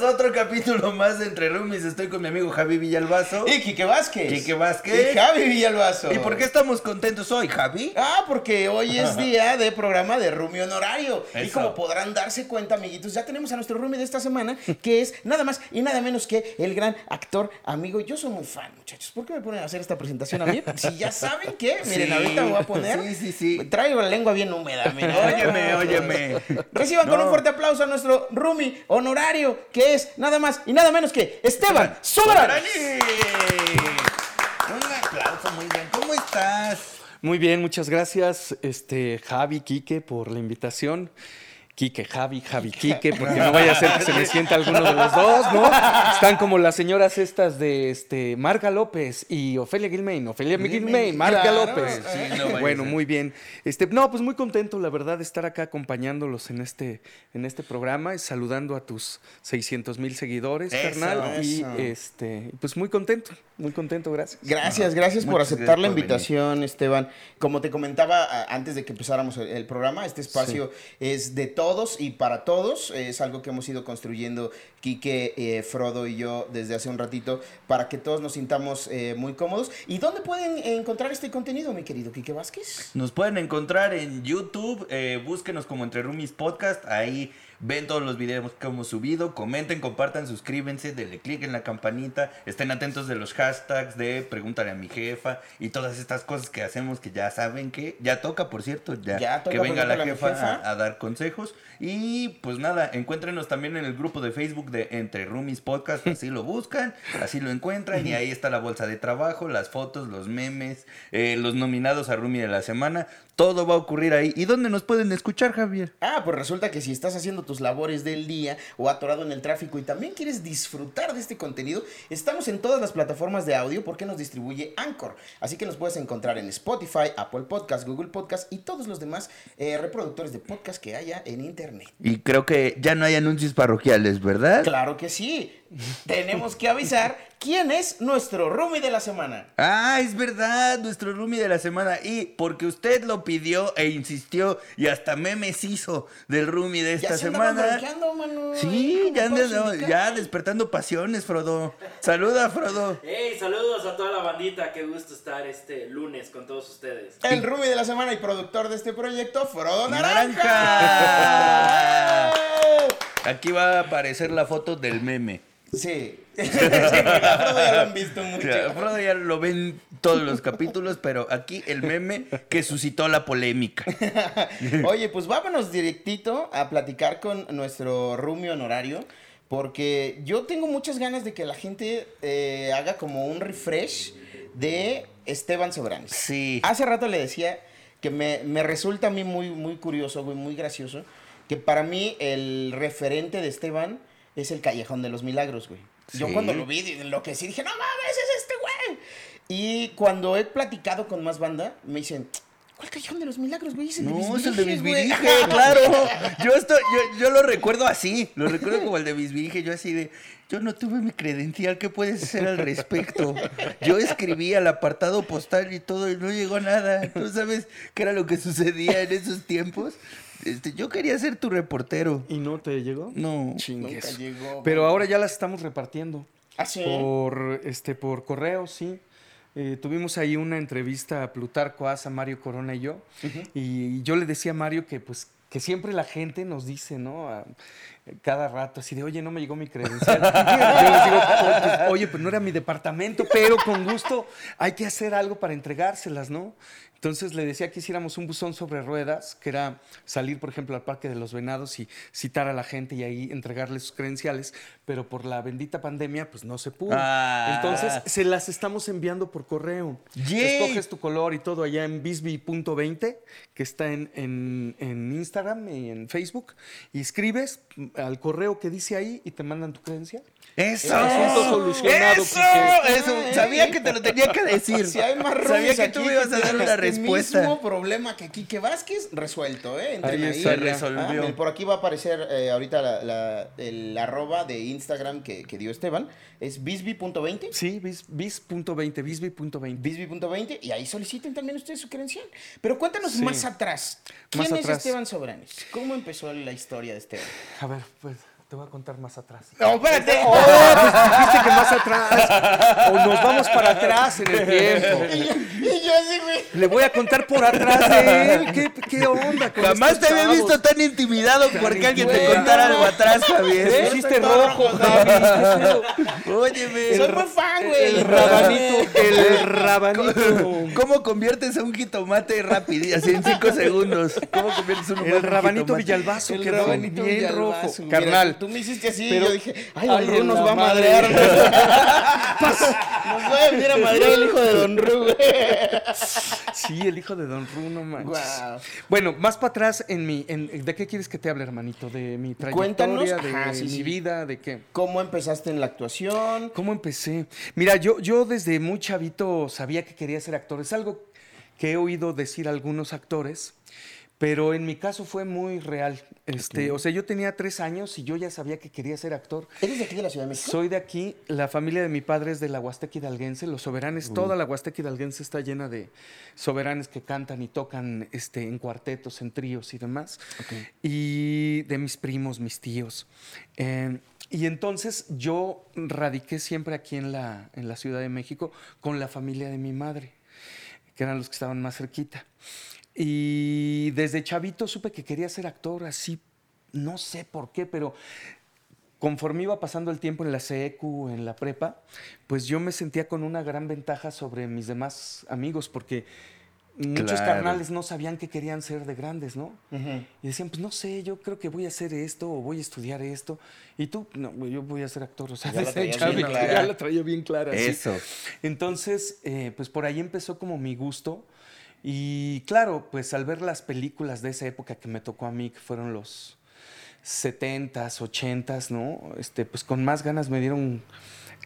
Bienvenidos a otro capítulo más de Entre Roomies. Estoy con mi amigo Javi Villalbazo. Y Quique Vázquez. Quique Vázquez. Y Javi Villalbazo. ¿Y por qué estamos contentos hoy, Javi? Ah, porque hoy es día de programa de Roomie Honorario. Y como podrán darse cuenta, amiguitos, ya tenemos a nuestro Roomie de esta semana, que es nada más y nada menos que el gran actor, amigo. Yo soy muy fan, muchachos. ¿Por qué me ponen a hacer esta presentación a mí? Si ya saben que, miren, Sí. ahorita me voy a poner. Sí, sí, sí. Traigo la lengua bien húmeda, miren. Óyeme, óyeme. Reciban con No. un fuerte aplauso a nuestro Roomie honorario, que es nada más y nada menos que Esteban Sobrani. Un aplauso, muy bien. ¿Cómo estás? Muy bien, muchas gracias, este, Javi, Quique, por la invitación. Quique, Javi, Javi, Quique, porque no vaya a ser que se me sienta alguno de los dos, ¿no? Están como las señoras estas de este, Marga López y Ofelia Gilmain. Ofelia Gilmain, Marga claro, López. sí, no vaya a bueno, muy bien. Este, no, pues muy contento, la verdad, de estar acá acompañándolos en este, en este programa y saludando a tus 600 mil seguidores, Eso, carnal. Y este, pues muy contento, muy contento, gracias. Gracias, gracias por Muchas aceptar gracias la invitación, Esteban. Como te comentaba antes de que empezáramos el, el programa, este espacio es de todos y para todos. Es algo que hemos ido construyendo Quique, eh, Frodo y yo desde hace un ratito para que todos nos sintamos eh, muy cómodos. ¿Y dónde pueden encontrar este contenido, mi querido Quique Vázquez? Nos pueden encontrar en YouTube, eh, búsquenos como Entre Roomies Podcast, ahí ven todos los videos que hemos subido, comenten, compartan, suscríbanse, denle click en la campanita, estén atentos de los hashtags de Pregúntale a mi jefa y todas estas cosas que hacemos que ya saben que ya toca, por cierto, ya, Ya toca que venga la jefa, jefa. A, a dar consejos y pues nada, encuéntrenos también en el grupo de Facebook de Entre Roomies Podcast, así lo buscan, así lo encuentran y ahí está la bolsa de trabajo, las fotos, los memes, eh, los nominados a Roomie de la semana, todo va a ocurrir ahí. ¿Y dónde nos pueden escuchar, Javier? Ah, pues resulta que si estás haciendo tus labores del día o atorado en el tráfico y también quieres disfrutar de este contenido, estamos en todas las plataformas de audio porque nos distribuye Anchor. Así que nos puedes encontrar en Spotify, Apple Podcast, Google Podcast y todos los demás eh, reproductores de podcast que haya en Internet. Y creo que ya no hay anuncios parroquiales, ¿verdad? Claro que sí. Tenemos que avisar quién es nuestro roomie de la semana. Ah, es verdad, nuestro roomie de la semana. Y porque usted lo pidió e insistió y hasta memes hizo del roomie de esta ya se semana. mano. Sí, ya, andas- despertando pasiones, Frodo. Saluda, Frodo. Hey, saludos a toda la bandita, qué gusto estar este lunes con todos ustedes. El roomie de la semana y productor de este proyecto, Frodo ¡Naranja! Naranja. Aquí va a aparecer la foto del meme. Sí. A Frodo ya lo han visto mucho. Ya, Frodo ya lo ven todos los capítulos, pero aquí el meme que suscitó la polémica. Oye, pues vámonos directito a platicar con nuestro roomie honorario. Porque yo tengo muchas ganas de que la gente eh, haga como un refresh de Esteban Sobranes. Sí. Hace rato le decía que me, me resulta a mí muy, muy curioso, güey, muy gracioso, que para mí el referente de Esteban es el Callejón de los Milagros, güey. Yo cuando lo vi, lo que sí dije, no mames, es este güey. Y cuando he platicado con más banda, me dicen, ¿cuál Callejón de los Milagros, güey? Es el de No, es el de Bisbirige, güey". Bisbirige, claro. Yo, estoy, yo, yo lo recuerdo así, lo recuerdo como el de Bisbirige, yo así de, yo no tuve mi credencial, ¿qué puedes hacer al respecto? Yo escribí al apartado postal y todo y no llegó nada. ¿Tú sabes qué era lo que sucedía en esos tiempos? Este, yo quería ser tu reportero. ¿Y no te llegó? No. Chingues. Nunca llegó, Pero ahora ya las estamos repartiendo. ¿Ah, sí? Por, este, por correo, sí. Eh, tuvimos ahí una entrevista a Plutarco Asa, Mario Corona y yo. Y yo le decía a Mario que pues que siempre la gente nos dice, ¿no? Cada rato, así de, oye, no me llegó mi credencial. Yo les digo, "Oye, pues, oye, pues no era mi departamento, pero con gusto hay que hacer algo para entregárselas, ¿no? Entonces le decía que hiciéramos un buzón sobre ruedas, que era salir, por ejemplo, al Parque de los Venados y citar a la gente y ahí entregarles sus credenciales, pero por la bendita pandemia, pues no se pudo. Ah. Entonces se las estamos enviando por correo. Yay. Escoges tu color y todo allá en bisby.20, que está en, en- en Instagram y en Facebook, y escribes al correo que dice ahí y te mandan tu credencial. ¡Eso! Asunto solucionado, ¡Eso! Eso. Sabía que te lo tenía que decir. Si hay más Sabía que tú me ibas a dar una este respuesta. mismo problema que Quique Vázquez, resuelto, ¿eh? Entren Ahí Se resolvió. Ah, por aquí va a aparecer eh, ahorita la, la- el arroba de Instagram que, que dio Esteban. Es bisby.20. Sí, bis- bis.20, bisby.20. Bisby.20 y ahí soliciten también ustedes su credencial. Pero cuéntanos Sí. más atrás. ¿Quién Más es atrás. Esteban Sobranes? ¿Cómo empezó la historia de Esteban? A ver, pues Te voy a contar más atrás. No, espérate. Oh, pues dijiste que más atrás. O nos vamos para atrás en el tiempo. Y yo así, güey. Le voy a contar por atrás de él. ¿Qué, qué onda? con Jamás estos te había chavos? visto tan intimidado porque alguien te contara algo atrás, Javier. pusiste rojo, Javi. ¿Qué pedo? Óyeme. Soy muy fan, güey. El rabanito. El rabanito. ¿Cómo conviertes a un jitomate rápido, así en cinco segundos? ¿Cómo conviertes a un El rabanito? Villalbazo El rabanito bien rojo. Carnal. tú me hiciste así Pero- y yo dije, ay, Ay, Don nos va a madre. madrear. nos va a venir a madrear el hijo de Don Ru, güey. Sí, el hijo de Don Runo, manches. Guau. Bueno, más para atrás en mi... en- ¿De qué quieres que te hable, hermanito? ¿De mi trayectoria? Cuéntanos. ¿De sí, mi sí. vida? ¿De qué? ¿Cómo empezaste en la actuación? ¿Cómo empecé? Mira, yo, yo desde muy chavito sabía que quería ser actor. Es algo que he oído decir a algunos actores, pero en mi caso fue muy real. Este, O sea, yo tenía tres años y yo ya sabía que quería ser actor. ¿Eres de aquí de la Ciudad de México? Soy de aquí, la familia de mi padre es de la Huasteca Hidalguense, los soberanes, toda la Huasteca Hidalguense está llena de soberanes que cantan y tocan este, en cuartetos, en tríos y demás, y de mis primos, mis tíos. Eh, y entonces yo radiqué siempre aquí en la, en la Ciudad de México con la familia de mi madre, que eran los que estaban más cerquita. Y desde chavito supe que quería ser actor, así, no sé por qué, pero conforme iba pasando el tiempo en la CECU, en la prepa, pues yo me sentía con una gran ventaja sobre mis demás amigos, porque muchos Claro. carnales no sabían qué querían ser de grandes, ¿no? Ujú. Y decían, pues no sé, yo creo que voy a hacer esto o voy a estudiar esto. Y tú, no, yo voy a ser actor. O sea, Ya la desde traías chavo, bien clara. ya la traía bien clara. sí. Eso. Entonces, eh, pues por ahí empezó como mi gusto. Y claro, pues al ver las películas de esa época que me tocó a mí, que fueron los 70s, 80s, ¿no? Este, pues con más ganas me dieron,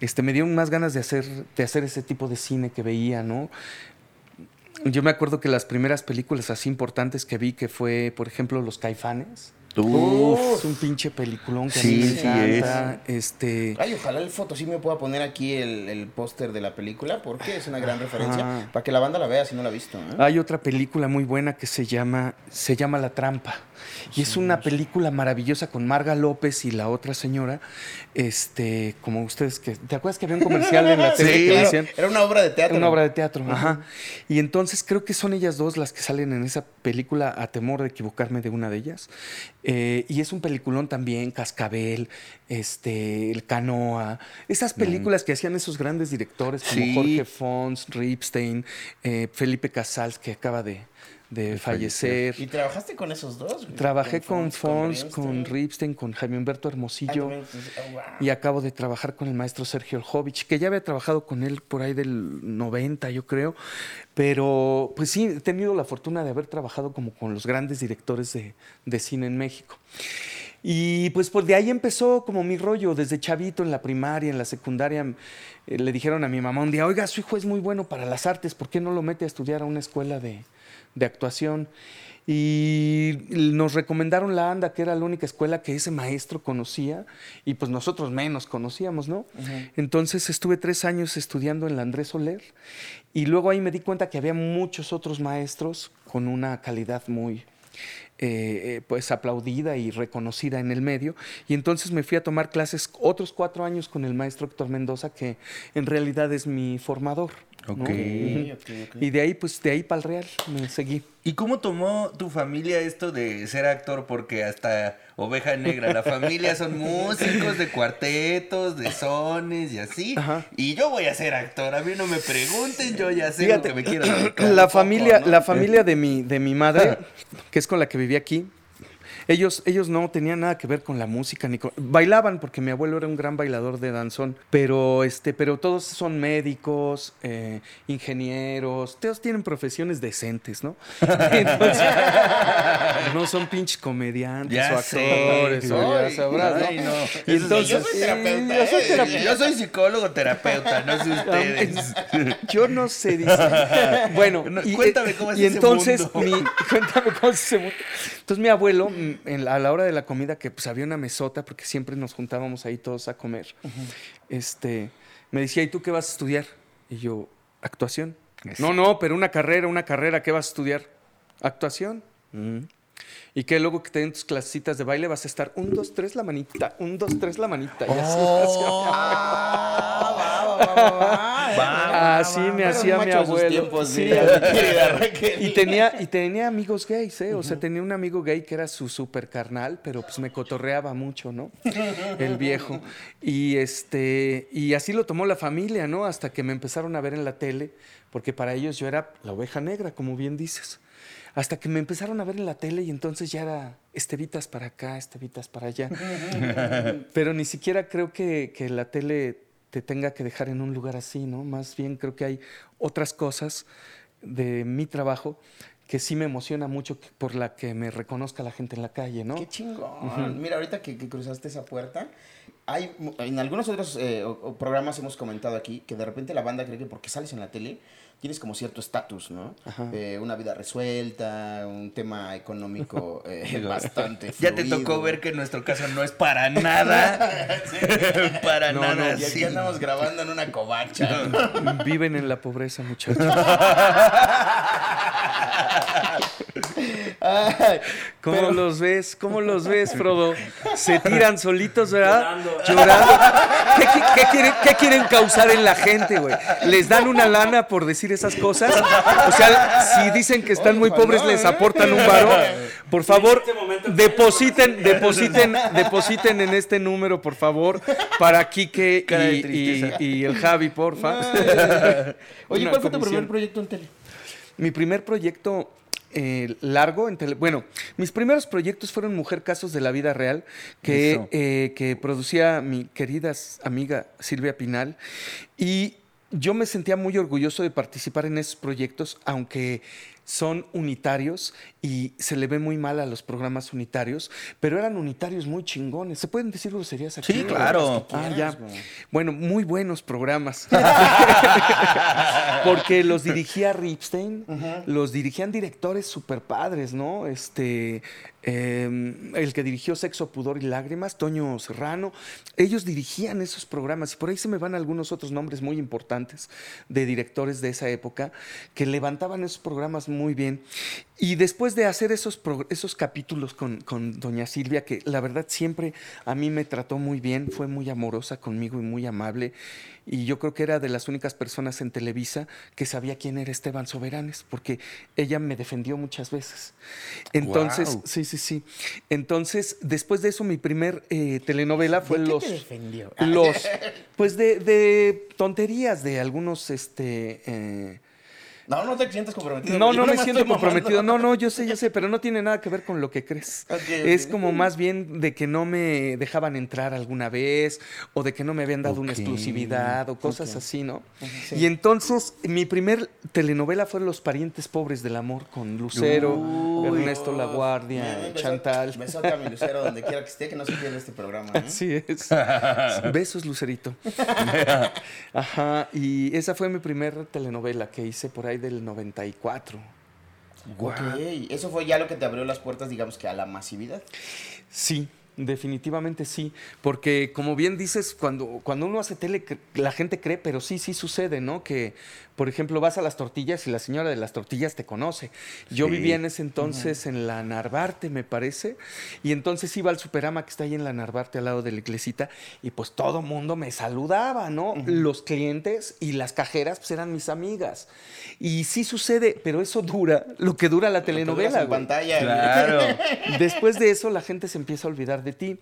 este, me dieron más ganas de hacer, de hacer ese tipo de cine que veía, ¿no? Yo me acuerdo que las primeras películas así importantes que vi, que fue, por ejemplo, Los Caifanes. Uf. Es un pinche peliculón que a Sí, mí me sí encanta. Este, Ay, ojalá el foto sí me pueda poner aquí el, el póster de la película, porque es una gran referencia. Para que la banda la vea si no la ha visto. ¿eh? Hay otra película muy buena que se llama, se llama La Trampa. Y es una película maravillosa con Marga López y la otra señora. Este, como ustedes que. ¿Te acuerdas que había un comercial en la Sí, tele que Claro, decían? era una obra de teatro. Una obra de teatro, ajá. Y entonces creo que son ellas dos las que salen en esa película, a temor de equivocarme de una de ellas. Eh, y es un peliculón también, Cascabel, este, El Canoa. Esas películas que hacían esos grandes directores como Sí. Jorge Fons, Ripstein, eh, Felipe Casals, que acaba de, de fallecer. ¿Y trabajaste con esos dos? güey? Trabajé con Fons, con Ripstein, con Jaime Humberto Ah, Hermosillo. también, pues, oh, wow. Y acabo de trabajar con el maestro Sergio Oljovich, que ya había trabajado con él por ahí del 90, yo creo. Pero, pues sí, he tenido la fortuna de haber trabajado como con los grandes directores de, de cine en México. Y pues, pues de ahí empezó como mi rollo, desde chavito en la primaria, en la secundaria, eh, le dijeron a mi mamá un día, oiga, su hijo es muy bueno para las artes, ¿por qué no lo mete a estudiar a una escuela de, de actuación? Y nos recomendaron la ANDA, que era la única escuela que ese maestro conocía, y pues nosotros menos conocíamos, ¿no? Entonces estuve tres años estudiando en la Andrés Soler, y luego ahí me di cuenta que había muchos otros maestros con una calidad muy, eh, eh, pues aplaudida y reconocida en el medio. Y entonces me fui a tomar clases otros cuatro años con el maestro Héctor Mendoza, que en realidad es mi formador. ¿No? Ok. Ok. Y de ahí, pues de ahí para el Real me seguí. ¿Y cómo tomó tu familia esto de ser actor? Porque hasta Oveja Negra, la familia son músicos de cuartetos, de sones y así. Ajá. Y yo voy a ser actor. A mí no me pregunten, yo ya sé Fíjate, lo que me quiero la poco, familia, ¿no? la familia de mi, de mi madre, que es con la que vivía aquí, ellos, ellos no tenían nada que ver con la música ni con, bailaban porque mi abuelo era un gran bailador de danzón, pero este, pero todos son médicos, eh, ingenieros, todos tienen profesiones decentes, ¿no? Entonces, no son pinches comediantes Ya o sé, actores, o ya sabrás, ¿no? ay, no. Entonces, yo soy terapeuta, yo soy ¿eh? terapeuta. Yo soy psicólogo terapeuta, no sé ustedes. Yo no sé, dice. Bueno, No, y, cuéntame cómo es y ese entonces, mundo. mi- cuéntame cómo es ese mundo. Entonces, mi abuelo, en a la hora de la comida, que pues había una mesota, porque siempre nos juntábamos ahí todos a comer, este, me decía, ¿y tú qué vas a estudiar? Y yo, actuación. No, no, pero una carrera, una carrera, ¿qué vas a estudiar? Actuación. Y que luego que te den tus clasecitas de baile vas a estar un, dos, tres la manita, un, dos, tres la manita. Y así, Oh. Va, va. Ah, Así me hacía mi abuelo. tiempos, Sí. Y tenía, y tenía amigos gays, ¿eh? O sea, tenía un amigo gay que era su super carnal, pero pues me cotorreaba mucho, ¿no? El viejo. Y este, y así lo tomó la familia, ¿no? Hasta que me empezaron a ver en la tele, porque para ellos yo era la oveja negra, como bien dices. Hasta que me empezaron a ver en la tele y entonces ya era estevitas para acá, estevitas para allá. Pero ni siquiera creo que, que la tele te tenga que dejar en un lugar así, ¿no? Más bien creo que hay otras cosas de mi trabajo que sí me emociona mucho por la que me reconozca la gente en la calle, ¿no? Qué chingón. Mira, ahorita que, que cruzaste esa puerta, hay en algunos otros eh, programas hemos comentado aquí que de repente la banda cree que porque sales en la tele tienes como cierto estatus, ¿no? Ajá. Eh, una vida resuelta, un tema económico eh, bastante Ya te fluido. tocó ver que nuestro caso no es para nada. para No, nada. no, Y aquí sí. andamos grabando en una covacha. Viven en la pobreza, muchachos. Ay, ¿Cómo pero- los ves? ¿Cómo los ves, Frodo? Se tiran solitos, ¿verdad? Llorando. Llorando. ¿Qué, qui- qué quieren, qué quieren causar en la gente, güey? ¿Les dan una lana por decir esas cosas? O sea, si dicen que están muy pobres, les aportan un varo. Por favor, este depositen, depositen, depositen en este número, por favor, para Quique y, y- el Javi, porfa. Oye, Una ¿cuál fue tu primer proyecto en tele? Mi primer proyecto eh, largo en tele... Bueno, mis primeros proyectos fueron Mujer Casos de la Vida Real, que, eh, que producía mi querida amiga Silvia Pinal. Y yo me sentía muy orgulloso de participar en esos proyectos, aunque son unitarios y se le ve muy mal a los programas unitarios, pero eran unitarios muy chingones. ¿Se pueden decir groserías aquí? Sí, claro. Ah, ya. Bueno, muy buenos programas. Porque los dirigía Ripstein, los dirigían directores super padres, ¿no? Este, eh, el que dirigió Sexo, Pudor y Lágrimas, Toño Serrano, ellos dirigían esos programas y por ahí se me van algunos otros nombres muy importantes de directores de esa época que levantaban esos programas muy bien. Y después de hacer esos, esos capítulos con, con doña Silvia, que la verdad siempre a mí me trató muy bien, fue muy amorosa conmigo y muy amable, y yo creo que era de las únicas personas en Televisa que sabía quién era Esteban Soberanes, porque ella me defendió muchas veces. Entonces, sí, sí, sí. Entonces, después de eso, mi primer eh, telenovela fue ¿De qué Los... te defendió? Los, pues de, de tonterías de algunos, este... eh, No, no te sientas comprometido. no, yo no me siento comprometido. No, no, yo sé, yo sé, pero no tiene nada que ver con lo que crees. Es como más bien de que no me dejaban entrar alguna vez o de que no me habían dado una exclusividad o cosas así, ¿no? sí. Y entonces mi primer telenovela fue Los parientes pobres del amor con Lucero, Uy. Ernesto La Guardia, beso- Chantal. Besote a mi lucero donde quiera que esté, que no se pierda este programa. ¿eh? Así es. Besos, Lucerito. Ajá, y esa fue mi primer telenovela que hice por ahí del 94. Ok, eso fue ya lo que te abrió las puertas, digamos que a la masividad. Sí, definitivamente sí. Porque como bien dices, cuando, cuando uno hace tele, la gente cree, pero sí, sí sucede, ¿no? Que, por ejemplo, vas a las tortillas y la señora de las tortillas te conoce. Yo Sí. vivía en ese entonces en la Narvarte, me parece, y entonces iba al Superama que está ahí en la Narvarte al lado de la iglesita, y pues todo mundo me saludaba, ¿no? Los clientes y las cajeras pues eran mis amigas. Y sí sucede, pero eso dura, lo que dura la Lo que duras telenovela. en pantalla. Claro. Después de eso, la gente se empieza a olvidar de ti.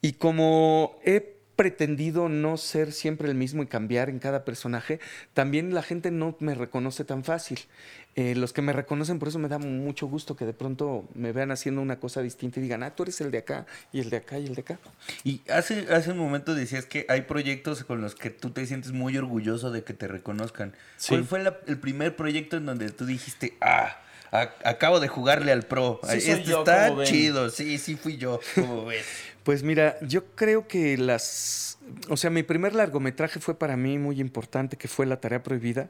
Y como he pretendido no ser siempre el mismo y cambiar en cada personaje, también la gente no me reconoce tan fácil. Eh, los que me reconocen, por eso me da mucho gusto que de pronto me vean haciendo una cosa distinta y digan, ah, tú eres el de acá, y el de acá, y el de acá. Y hace, hace un momento decías que hay proyectos con los que tú te sientes muy orgulloso de que te reconozcan. Sí. ¿Cuál fue la- el primer proyecto en donde tú dijiste, ah, a- acabo de jugarle al pro? Sí este yo, está ¿cómo ven?" chido, sí, sí fui yo, como ves. Pues mira, yo creo que las... O sea, mi primer largometraje fue para mí muy importante, que fue La Tarea Prohibida,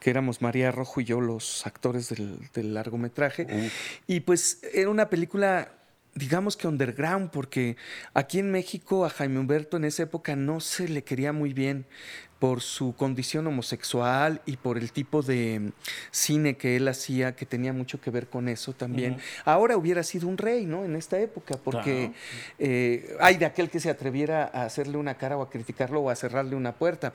que éramos María Rojo y yo los actores del, del largometraje. Y pues era una película digamos que underground, porque aquí en México a Jaime Humberto en esa época no se le quería muy bien por su condición homosexual y por el tipo de cine que él hacía, que tenía mucho que ver con eso también. Ahora hubiera sido un rey, ¿no? En esta época, porque eh, hay de aquel que se atreviera a hacerle una cara o a criticarlo o a cerrarle una puerta.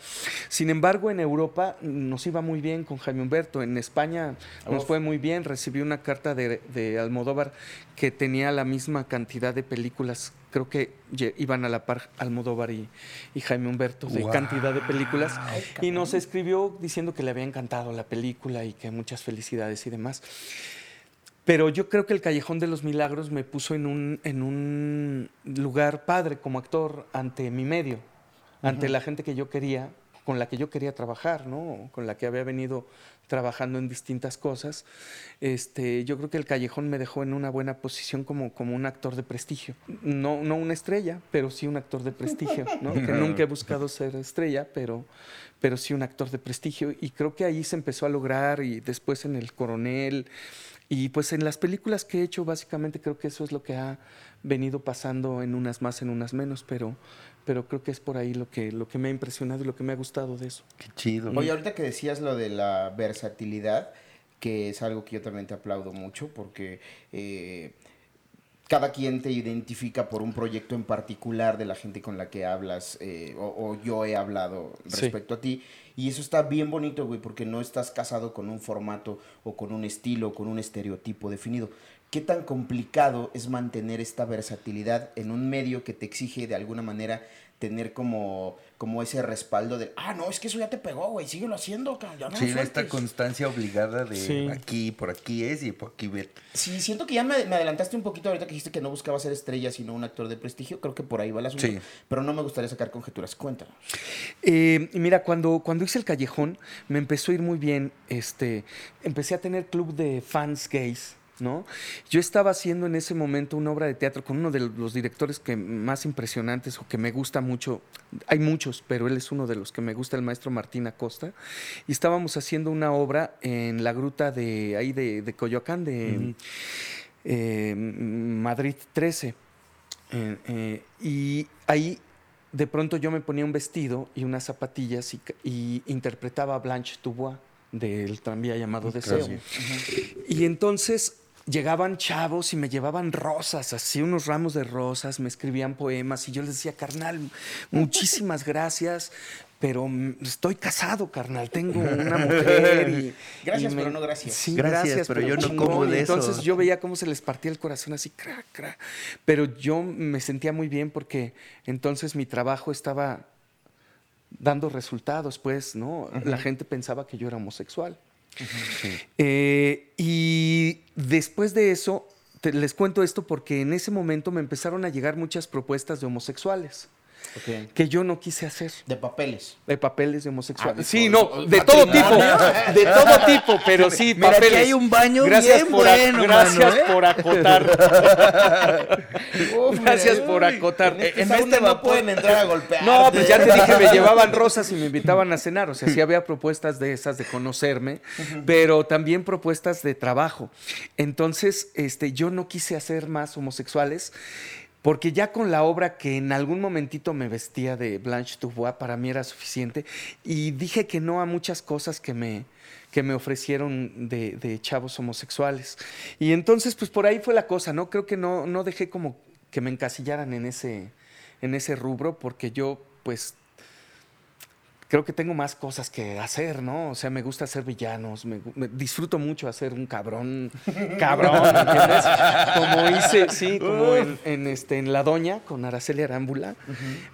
Sin embargo, en Europa nos iba muy bien con Jaime Humberto. En España nos fue muy bien. Recibí una carta de, de Almodóvar que tenía la misma cantidad de películas creo que iban a la par Almodóvar y, y Jaime Humberto de cantidad de películas. y nos escribió diciendo que le había encantado la película y que muchas felicidades y demás. Pero yo creo que el Callejón de los Milagros me puso en un, en un lugar padre como actor ante mi medio, ante la gente que yo quería, con la que yo quería trabajar, ¿no? con la que había venido trabajando en distintas cosas, este, yo creo que el Callejón me dejó en una buena posición como, como un actor de prestigio. No, no una estrella, pero sí un actor de prestigio, ¿no? que nunca he buscado ser estrella, pero, pero sí un actor de prestigio. Y creo que ahí se empezó a lograr y después en El Coronel. Y pues en las películas que he hecho, básicamente creo que eso es lo que ha venido pasando en unas más, en unas menos, pero, pero creo que es por ahí lo que, lo que me ha impresionado y lo que me ha gustado de eso. Qué chido. Oye, ahorita que decías lo de la versatilidad, que es algo que yo también te aplaudo mucho, porque eh, cada quien te identifica por un proyecto en particular de la gente con la que hablas, eh, o, yo he hablado respecto a ti. Y eso está bien bonito, güey, porque no estás casado con un formato o con un estilo, con un estereotipo definido. ¿Qué tan complicado es mantener esta versatilidad en un medio que te exige de alguna manera tener como, como ese respaldo de, ah, no, es que eso ya te pegó, güey, síguelo haciendo, ya no Sí, esta constancia obligada de aquí, por aquí es y por aquí ver. Sí, siento que ya me, adelantaste un poquito ahorita que dijiste que no buscaba ser estrella, sino un actor de prestigio, creo que por ahí va el asunto, sí. pero no me gustaría sacar conjeturas, cuéntanos. Eh, mira, cuando, cuando hice El Callejón, me empezó a ir muy bien, este, empecé a tener club de fans gays, ¿no? Yo estaba haciendo en ese momento una obra de teatro con uno de los directores que más impresionantes o que me gusta mucho, hay muchos, pero él es uno de los que me gusta, el maestro Martín Acosta, y estábamos haciendo una obra en la gruta de ahí de, Coyoacán, de eh, Madrid 13, eh, y ahí de pronto yo me ponía un vestido y unas zapatillas y, interpretaba a Blanche Dubois del tranvía llamado Deseo. Y entonces llegaban chavos y me llevaban rosas, así unos ramos de rosas, me escribían poemas y yo les decía, carnal, muchísimas gracias, pero estoy casado, carnal, tengo una mujer. Y, gracias, pero no gracias. Sí, gracias, pero, yo no como de eso. Entonces yo veía cómo se les partía el corazón así, cra, cra. Pero yo me sentía muy bien porque entonces mi trabajo estaba dando resultados, pues, ¿no? La gente pensaba que yo era homosexual. Eh, y después de eso, les cuento esto porque en ese momento me empezaron a llegar muchas propuestas de homosexuales. Que yo no quise hacer. De papeles. De papeles de homosexuales. Ah, sí, no, de todo tipo. De todo tipo, pero sí, Mira, papeles. hay un baño gracias por bueno, Gracias ¿eh? por acotar. gracias por acotar. En este, en este no pueden entrar a golpear. No, pues ya te dije, me llevaban rosas y me invitaban a cenar. O sea, sí había propuestas de esas de conocerme, pero también propuestas de trabajo. Entonces, este, yo no quise hacer más homosexuales. Porque ya con la obra que en algún momentito me vestía de Blanche Dubois, para mí era suficiente. Y dije que no a muchas cosas que me, que me ofrecieron de, de, chavos homosexuales. Y entonces, pues por ahí fue la cosa, ¿no? Creo que no, no dejé como que me encasillaran en ese, en ese rubro, porque yo, pues, creo que tengo más cosas que hacer, ¿no? O sea, me gusta hacer villanos, me, disfruto mucho hacer un cabrón, cabrón, ¿entiendes? Como hice, sí, como en, este, en La Doña, con Araceli Arámbula,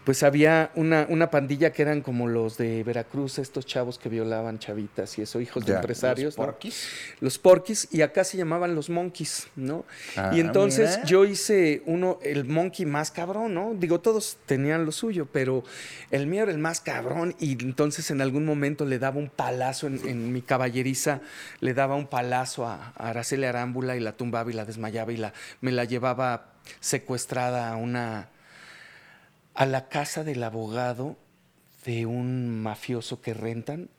pues había una, una pandilla que eran como los de Veracruz, estos chavos que violaban chavitas y eso, hijos de empresarios. Los porquis. Los porquis, y acá se llamaban los monkeys, ¿no? Ah, y entonces yo hice uno, el monkey más cabrón, ¿no? Digo, todos tenían lo suyo, pero el mío era el más cabrón y entonces en algún momento le daba un palazo en, mi caballeriza, le daba un palazo a, Araceli Arámbula y la tumbaba y la desmayaba y la, me la llevaba secuestrada a una a la casa del abogado de un mafioso que rentan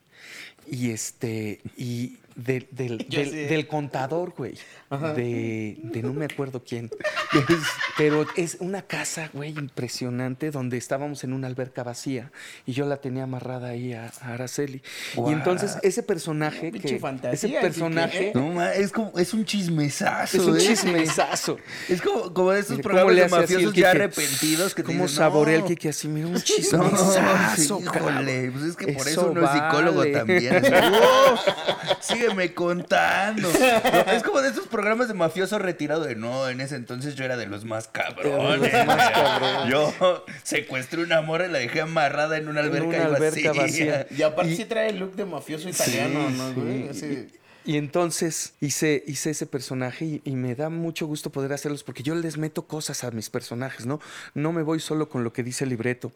y este y del, del, contador, güey. De, de, no me acuerdo quién. Pero es una casa, güey, impresionante, donde estábamos en una alberca vacía y yo la tenía amarrada ahí a, a Araceli. Y entonces ese personaje, que, fantasía, ese personaje No, ma, es como, es un chismesazo. es un ¿eh? chismesazo. Es como, como de ¿cómo programas de mafiosos ya arrepentidos que te ¿Cómo dicen, saborea el "No, Kiki así? Mira, un No, chismesazo, sí, cabrón. híjole, pues es que por Eso eso uno es psicólogo también. "Uf, sígueme contando. No, es como de estos programas de mafioso retirado de no, en ese entonces yo era de los más cabrones. De los más cabrones. Yo secuestré una morra y la dejé amarrada en una En alberca, una y alberca vacía. vacía. Y aparte sí trae el look de mafioso italiano, ¿no, güey? Y entonces hice, hice ese personaje y, y me da mucho gusto poder hacerlos porque yo les meto cosas a mis personajes, ¿no? No me voy solo con lo que dice el libreto,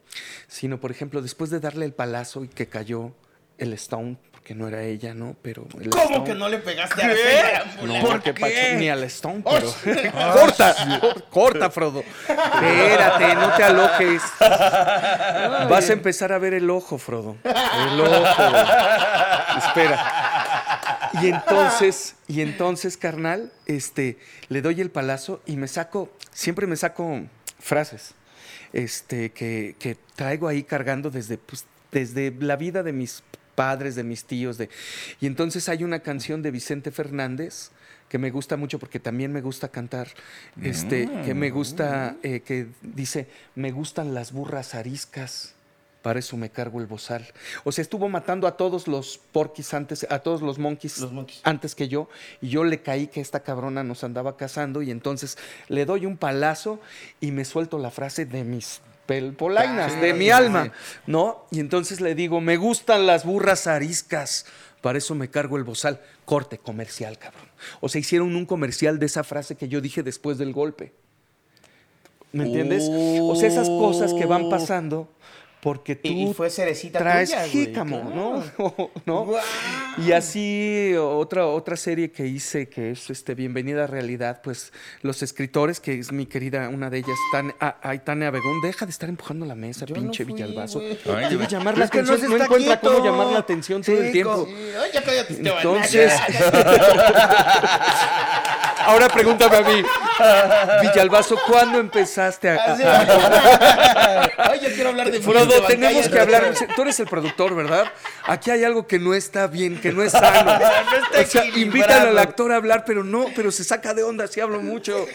sino, por ejemplo, después de darle el palazo y que cayó el Stone, porque no era ella, ¿no? Pero el ¿Cómo Stone- que no le pegaste a. Araceli No, porque? Pacho- ni al Stone, pero... corta, cor- corta, Frodo. Espérate, no te alojes. Vas a empezar a ver el ojo, Frodo. El ojo. Espera. Y entonces, y entonces, carnal, este, le doy el palazo y me saco, siempre me saco frases, este, que, que traigo ahí cargando desde, pues, desde la vida de mis padres, de mis tíos, de, y entonces hay una canción de Vicente Fernández que me gusta mucho porque también me gusta cantar, este, que me gusta, eh, que dice, me gustan las burras ariscas. Para eso me cargo el bozal. O sea, estuvo matando a todos los porquis antes, a todos los monkeys, Los monkeys. antes que yo. Y yo le caí que esta cabrona nos andaba cazando. Y entonces le doy un palazo y me suelto la frase de mis pel- polainas, Ah, de mi alma. ¿No? Y entonces le digo, me gustan las burras ariscas. Para eso me cargo el bozal. Corte comercial, cabrón. O sea, hicieron un comercial de esa frase que yo dije después del golpe. ¿Me entiendes? O sea, esas cosas que van pasando porque tú Y, fue cerecita traes tuya, güey, jícamo, claro. ¿no? ¿No? Y así otra, otra serie que hice que es este Bienvenida a Realidad, pues los escritores, que es mi querida, una de ellas, Tan, ah, ay, Tania Begón, deja de estar empujando la mesa, Yo pinche no fui, Villalbazo. güey. Ay, Quiere de- llamar la es que no atención, no, encuentra cómo llamar la atención todo el tiempo. ay, ya cállate. Entonces-. Ahora pregúntame a mí, Villalbazo, ¿cuándo empezaste a, Ay, yo quiero hablar de Frodo, tenemos que hablar. Tú eres el productor, ¿verdad? Aquí hay algo que no está bien, que no es sano. está o sea, invitan al actor a hablar, pero no, pero se saca de onda si hablo mucho.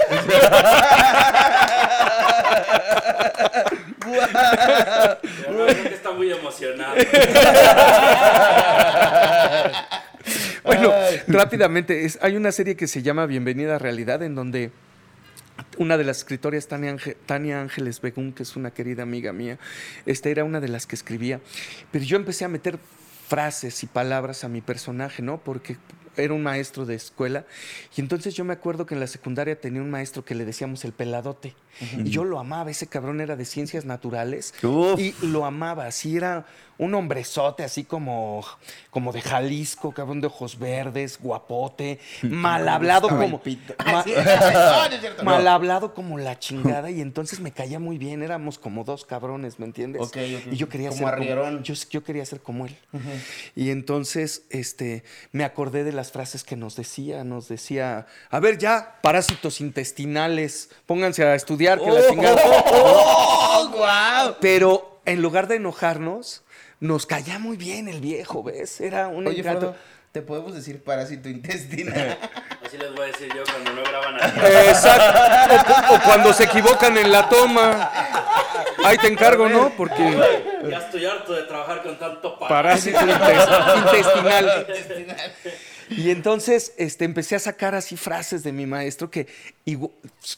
Está muy emocionado. Bueno, rápidamente, es- hay una serie que se llama Bienvenida a Realidad, en donde una de las escritoras, Tania, Ángel- Tania Ángeles Begún, que es una querida amiga mía, esta era una de las que escribía. Pero yo empecé a meter frases y palabras a mi personaje, ¿no? Porque era un maestro de escuela. Y entonces yo me acuerdo que en la secundaria tenía un maestro que le decíamos el peladote. Y yo lo amaba, ese cabrón era de ciencias naturales. Uf. Y lo amaba, así era un hombrezote, así como, como de Jalisco, cabrón de ojos verdes, guapote, mal hablado como... ma- no, mal hablado como la chingada y entonces me caía muy bien, éramos como dos cabrones, ¿me entiendes? Ok, ok. Y yo quería Como ser como yo, yo quería ser como él. Y entonces este me acordé de las frases que nos decía, nos decía, a ver ya, parásitos intestinales, pónganse a estudiar que la chingada. ¡Oh, guau! Pero en lugar de enojarnos, nos caía muy bien el viejo, ¿ves? Era un Oye, encanto. Frodo, ¿te podemos decir parásito intestinal? Así les voy a decir yo cuando no graban aquí. Exacto. O, o cuando se equivocan en la toma. Ahí te encargo, ¿no? Porque Ya estoy harto de trabajar con tanto parásito. parásito intes- intestinal. Y entonces este, empecé a sacar así frases de mi maestro que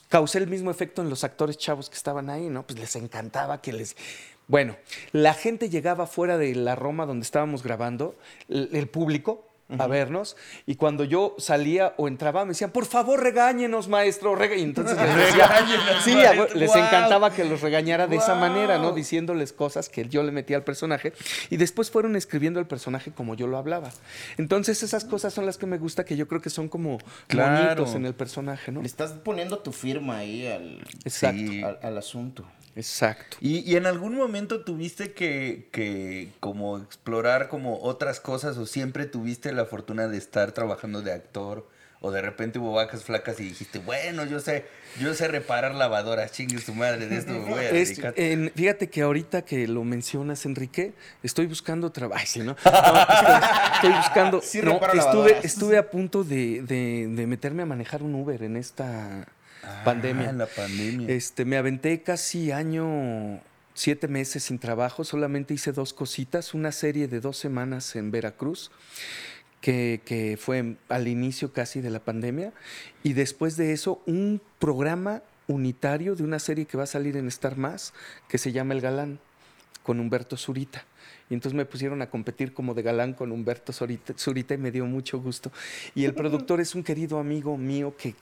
causé el mismo efecto en los actores chavos que estaban ahí, ¿no? Pues les encantaba que les... Bueno, la gente llegaba fuera de la Roma donde estábamos grabando, el, el público, a vernos, y cuando yo salía o entraba me decían, por favor regáñenos, maestro, rega-". y entonces les decía, sí, maestro, les encantaba que los regañara de esa manera, ¿no? Diciéndoles cosas que yo le metía al personaje y después fueron escribiendo el personaje como yo lo hablaba. Entonces esas cosas son las que me gusta, que yo creo que son como Claro. bonitos en el personaje, ¿no? Le estás poniendo tu firma ahí al, Exacto, Sí. al, al asunto. Exacto. ¿Y, y en algún momento tuviste que, que como explorar como otras cosas o siempre tuviste la fortuna de estar trabajando de actor O de repente hubo vacas flacas y dijiste, bueno, yo sé, yo sé reparar lavadoras, chingue su madre, de esto me voy a Es- dedicar. en- fíjate que ahorita que lo mencionas, Enrique, estoy buscando trabajo. Sí, ¿no? No, estoy, buscando. Sí, no, repara estuve, lavadoras. estuve a punto de, de- de meterme a manejar un Uber en esta pandemia. Ah, la pandemia. Este, me aventé casi año, siete meses sin trabajo, solamente hice dos cositas, una serie de dos semanas en Veracruz, que, que fue al inicio casi de la pandemia, y después de eso un programa unitario de una serie que va a salir en Star Más, que se llama El Galán, con Humberto Zurita. Y entonces me pusieron a competir como de galán con Humberto Zurita, Zurita y me dio mucho gusto. Y el productor es un querido amigo mío que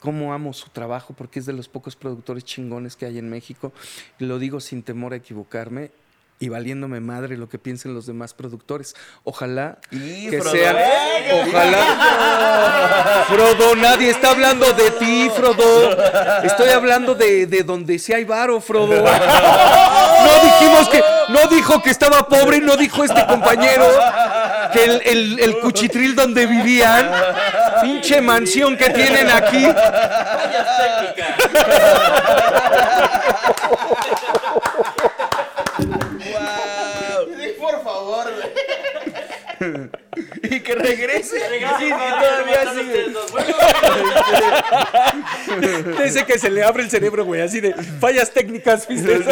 cómo amo su trabajo porque es de los pocos productores chingones que hay en México. Lo digo sin temor a equivocarme y valiéndome madre lo que piensen los demás productores. Ojalá Y que Frodo, sean... ¡eh! Ojalá... Frodo, nadie está hablando de ti, Frodo. Estoy hablando de, de donde sí hay varo, Frodo. No dijimos que... No dijo que estaba pobre, no dijo este compañero que el, el- el cuchitril donde vivían, pinche mansión que tienen aquí, Fallas técnicas. Sí, por favor, güey. Y que regrese. Sí, sí, padre, todavía ¿cómo están sigue. ustedes dos? Bueno, dice que se le abre el cerebro, güey, así de fallas técnicas, ¿viste?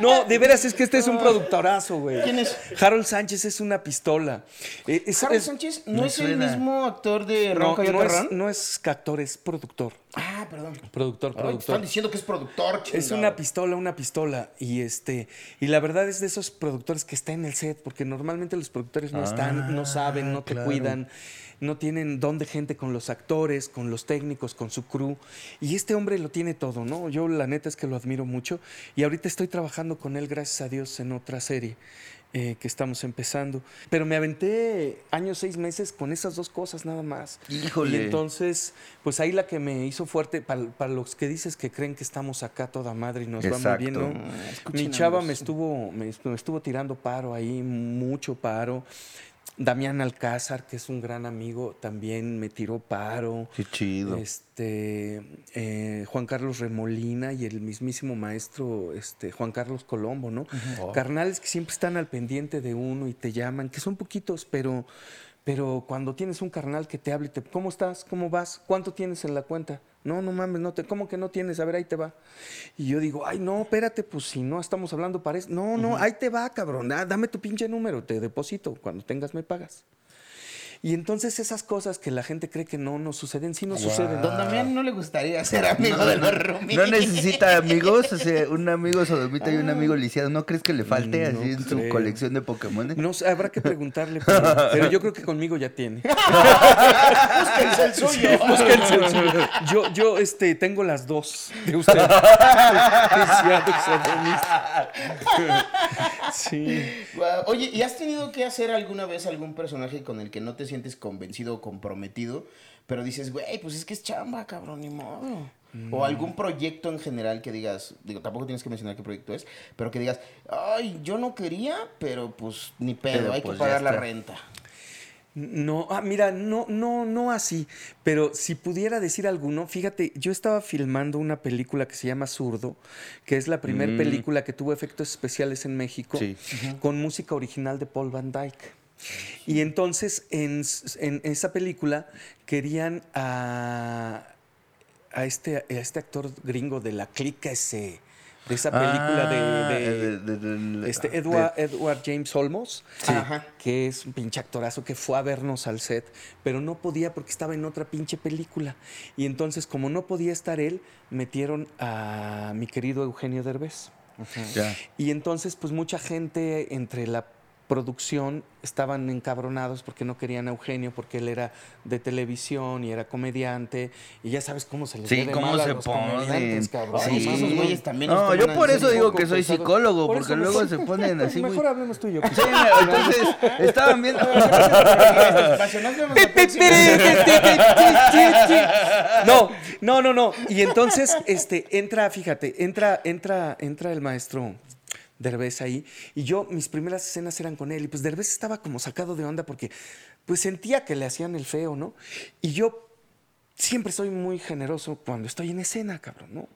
No, de veras es que este es un productorazo, güey. ¿Quién es? Harold Sánchez es una pistola. Eh, es- Harold es- Sánchez no es el mismo actor de no, Ron Coyote no es, Ron? no es actor, es productor. Ah, perdón. Productor, Ay, te productor. están diciendo que es productor, Es chingado. una pistola, una pistola. Y este, y la verdad es de esos productores que está en el set, porque normalmente los productores no están, no saben, no te claro. cuidan, no tienen don de gente con los actores, con los técnicos, con su crew. Y este hombre lo tiene todo, ¿no? Yo la neta es que lo admiro mucho. Y ahorita estoy trabajando con él, gracias a Dios, en otra serie. Eh, que estamos empezando. Pero me aventé años, seis meses con esas dos cosas nada más. Híjole. Y entonces, pues ahí la que me hizo fuerte, para, para los que dices que creen que estamos acá toda madre y nos va muy Exacto. bien, ¿no? Escuchen Mi chava me estuvo, me, me estuvo tirando paro ahí, mucho paro. Damián Alcázar, que es un gran amigo, también me tiró paro. Qué chido. Este, eh, Juan Carlos Remolina y el mismísimo maestro este, Juan Carlos Colombo, ¿no? Carnales que siempre están al pendiente de uno y te llaman, que son poquitos, pero, pero cuando tienes un carnal que te habla y te, ¿cómo estás? ¿Cómo vas? ¿Cuánto tienes en la cuenta? No, no mames, no te, ¿cómo que no tienes? A ver, ahí te va. Y yo digo, ay, no, espérate, pues si no estamos hablando para eso. No, no, ahí te va, cabrón. ah, dame tu pinche número, te deposito. Cuando tengas, me pagas. Y entonces esas cosas que la gente cree que no nos suceden, sí nos suceden. Don Damián no le gustaría ser amigo de los roomies. No necesita amigos, o sea, un amigo sodomita y un amigo lisiado. ¿No crees que le falte Ah. No así en su colección de Pokémon? No sé, habrá que preguntarle, pero, pero yo creo que conmigo ya tiene. Búsquense el suyo. El suyo. Yo, yo este, tengo las dos de usted. Lisiado y sodomista. Sí. Oye, ¿y has tenido que hacer alguna vez algún personaje con el que no te sientes convencido o comprometido? Pero dices, güey, pues es que es chamba, cabrón, ni modo. O algún proyecto en general que digas, digo, tampoco tienes que mencionar qué proyecto es, pero que digas, ay, yo no quería, pero pues ni pedo, Pero, hay pues, que pagar ya la renta. No, ah, mira, no, no, no así. Pero si pudiera decir alguno, fíjate, yo estaba filmando una película que se llama Zurdo, que es la primera Mm. película que tuvo efectos especiales en México, Sí. con música original de Paul Van Dyke. Y entonces en, esa película querían a, a, este, a este actor gringo de la clica ese, de esa película Ah, de, de- de- de- de- este de- Edward, Edward James Olmos, que es un pinche actorazo que fue a vernos al set, pero no podía porque estaba en otra pinche película. Y entonces, como no podía estar él, metieron a mi querido Eugenio Derbez. Y entonces, pues mucha gente entre la producción estaban encabronados porque no querían a Eugenio, porque él era de televisión y era comediante. Y ya sabes cómo se les Sí, ve de cómo mal a se los ponen. comediantes, cabrón. Sí. Además, esos güeyes también No, yo por eso digo que soy psicólogo, Por porque luego mejor- se ponen así muy... Mejor hablemos tú y yo. Sí, entonces, estaban viendo... Próxima. No, no, no, no. Y entonces, este, entra, fíjate, entra, entra, entra el maestro Derbez ahí. Y yo, mis primeras escenas eran con él. Y pues Derbez estaba como sacado de onda porque pues sentía que le hacían el feo, ¿no? Y yo siempre soy muy generoso cuando estoy en escena, cabrón, ¿no?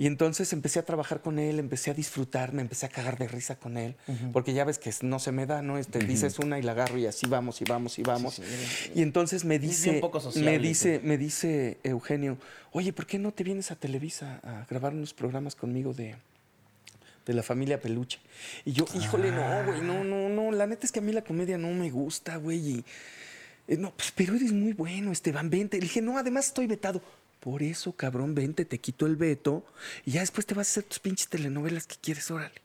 Y entonces empecé a trabajar con él, empecé a disfrutar, me empecé a cagar de risa con él, porque ya ves que no se me da, ¿no? Este, Dices una y la agarro y así vamos y vamos y vamos. Sí, sí, y entonces me dice, poco sociable, me dice, me dice Eugenio, oye, ¿por qué no te vienes a Televisa a grabar unos programas conmigo de, de la familia Peluche? Y yo, híjole, no, güey, no, no, no, la neta es que a mí la comedia no me gusta, güey, y... eh, No, pues, pero eres muy bueno, Esteban, vente. Le dije, no, además estoy vetado. Por eso, cabrón, vente, te quito el veto y ya después te vas a hacer tus pinches telenovelas que quieres, órale.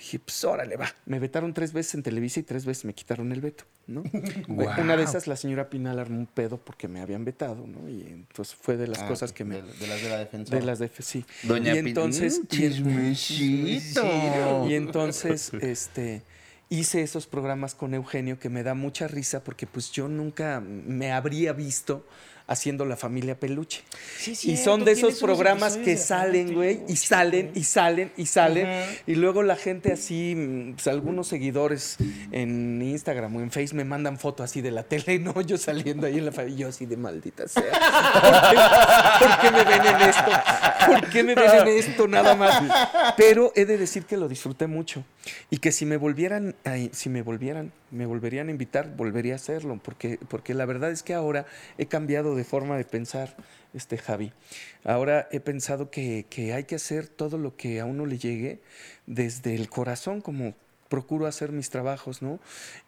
Dije, pues órale, va. Me vetaron tres veces en Televisa y tres veces me quitaron el veto, ¿no? Una de esas, la señora Pinal armó un pedo porque me habían vetado, ¿no? Y entonces fue de las Ah, cosas que me... De, de las de la defensora. De las de sí. Doña y entonces, Mm, chismecito. y entonces, este, hice esos programas con Eugenio que me da mucha risa porque pues yo nunca me habría visto haciendo la familia peluche. Sí, y son de esos programas que salen, güey, y salen, y salen, y salen. Ajá. Y luego la gente así, mm, pues, algunos seguidores en Instagram o en Face me mandan fotos así de la tele, no, yo saliendo ahí en la familia, yo así de maldita sea. ¿Por qué, por qué me ven en esto? ¿Por qué me ven en esto nada más? Pero he de decir que lo disfruté mucho y que si me volvieran, a- si me volvieran, me volverían a invitar, volvería a hacerlo, porque, porque la verdad es que ahora he cambiado de forma de pensar, este Javi. Ahora he pensado que, que hay que hacer todo lo que a uno le llegue desde el corazón, como procuro hacer mis trabajos, ¿no?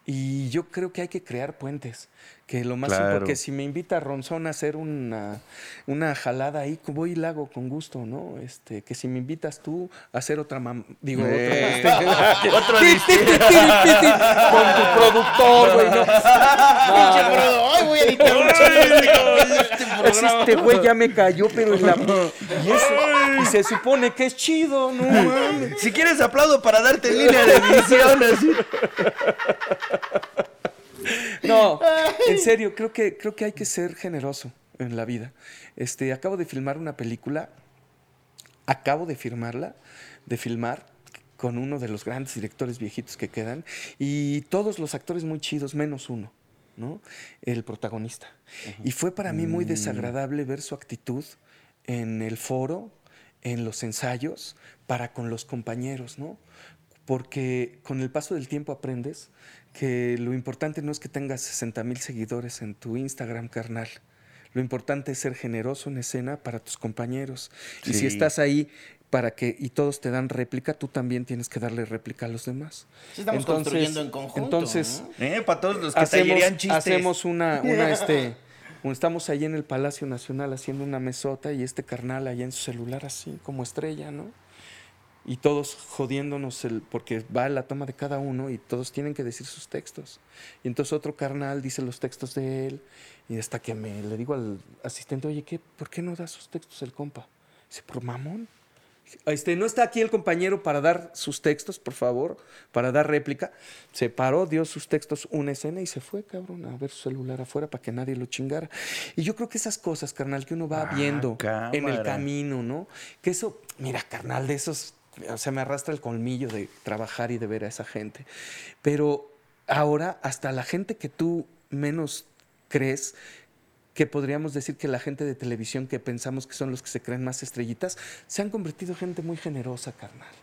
Y yo creo que hay que crear puentes, que lo más Claro. porque si me invita a Ronzón a hacer una, una jalada ahí, voy y la hago con gusto, ¿no? Este, que si me invitas tú a hacer otra mam digo, Eh, ti, ti, ti, con tu productor, güey, no. Ay, voy a editar un chingo Es este güey ya me cayó, pero en la... Y, eso- y se supone que es chido, ¿no? mames. Si quieres aplaudo para darte línea de así. No, en serio, creo que, creo que hay que ser generoso en la vida. Este, acabo de filmar una película, acabo de firmarla, de filmar con uno de los grandes directores viejitos que quedan, y todos los actores muy chidos, menos uno, ¿no? El protagonista. Y fue para mí muy desagradable ver su actitud en el foro, en los ensayos, para con los compañeros, ¿no? Porque con el paso del tiempo aprendes que lo importante no es que tengas 60 mil seguidores en tu Instagram, carnal. Lo importante es ser generoso en escena para tus compañeros. Y si Sí. estás ahí para que y todos te dan réplica, tú también tienes que darle réplica a los demás. Sí, estamos construyendo en conjunto, Entonces. Eh, para todos los que hacemos, chistes. hacemos una, una este, un- estamos ahí en el Palacio Nacional haciendo una mesota y este carnal allá en su celular así como estrella, ¿no? Y todos jodiéndonos el, porque va la toma de cada uno y todos tienen que decir sus textos. Y entonces otro carnal dice los textos de él y hasta que me le digo al asistente, oye, ¿qué, ¿por qué no da sus textos el compa? Dice, por mamón. Este, no está aquí el compañero para dar sus textos, por favor, para dar réplica. Se paró, dio sus textos una escena y se fue, cabrón, a ver su celular afuera para que nadie lo chingara. Y yo creo que esas cosas, carnal, que uno va Ah, viendo en el camino, ¿no? Que eso, mira, carnal, de esos, o sea, me arrastra el colmillo de trabajar y de ver a esa gente. Pero ahora, hasta la gente que tú menos crees, que podríamos decir que la gente de televisión que pensamos que son los que se creen más estrellitas, se han convertido en gente muy generosa, carnal.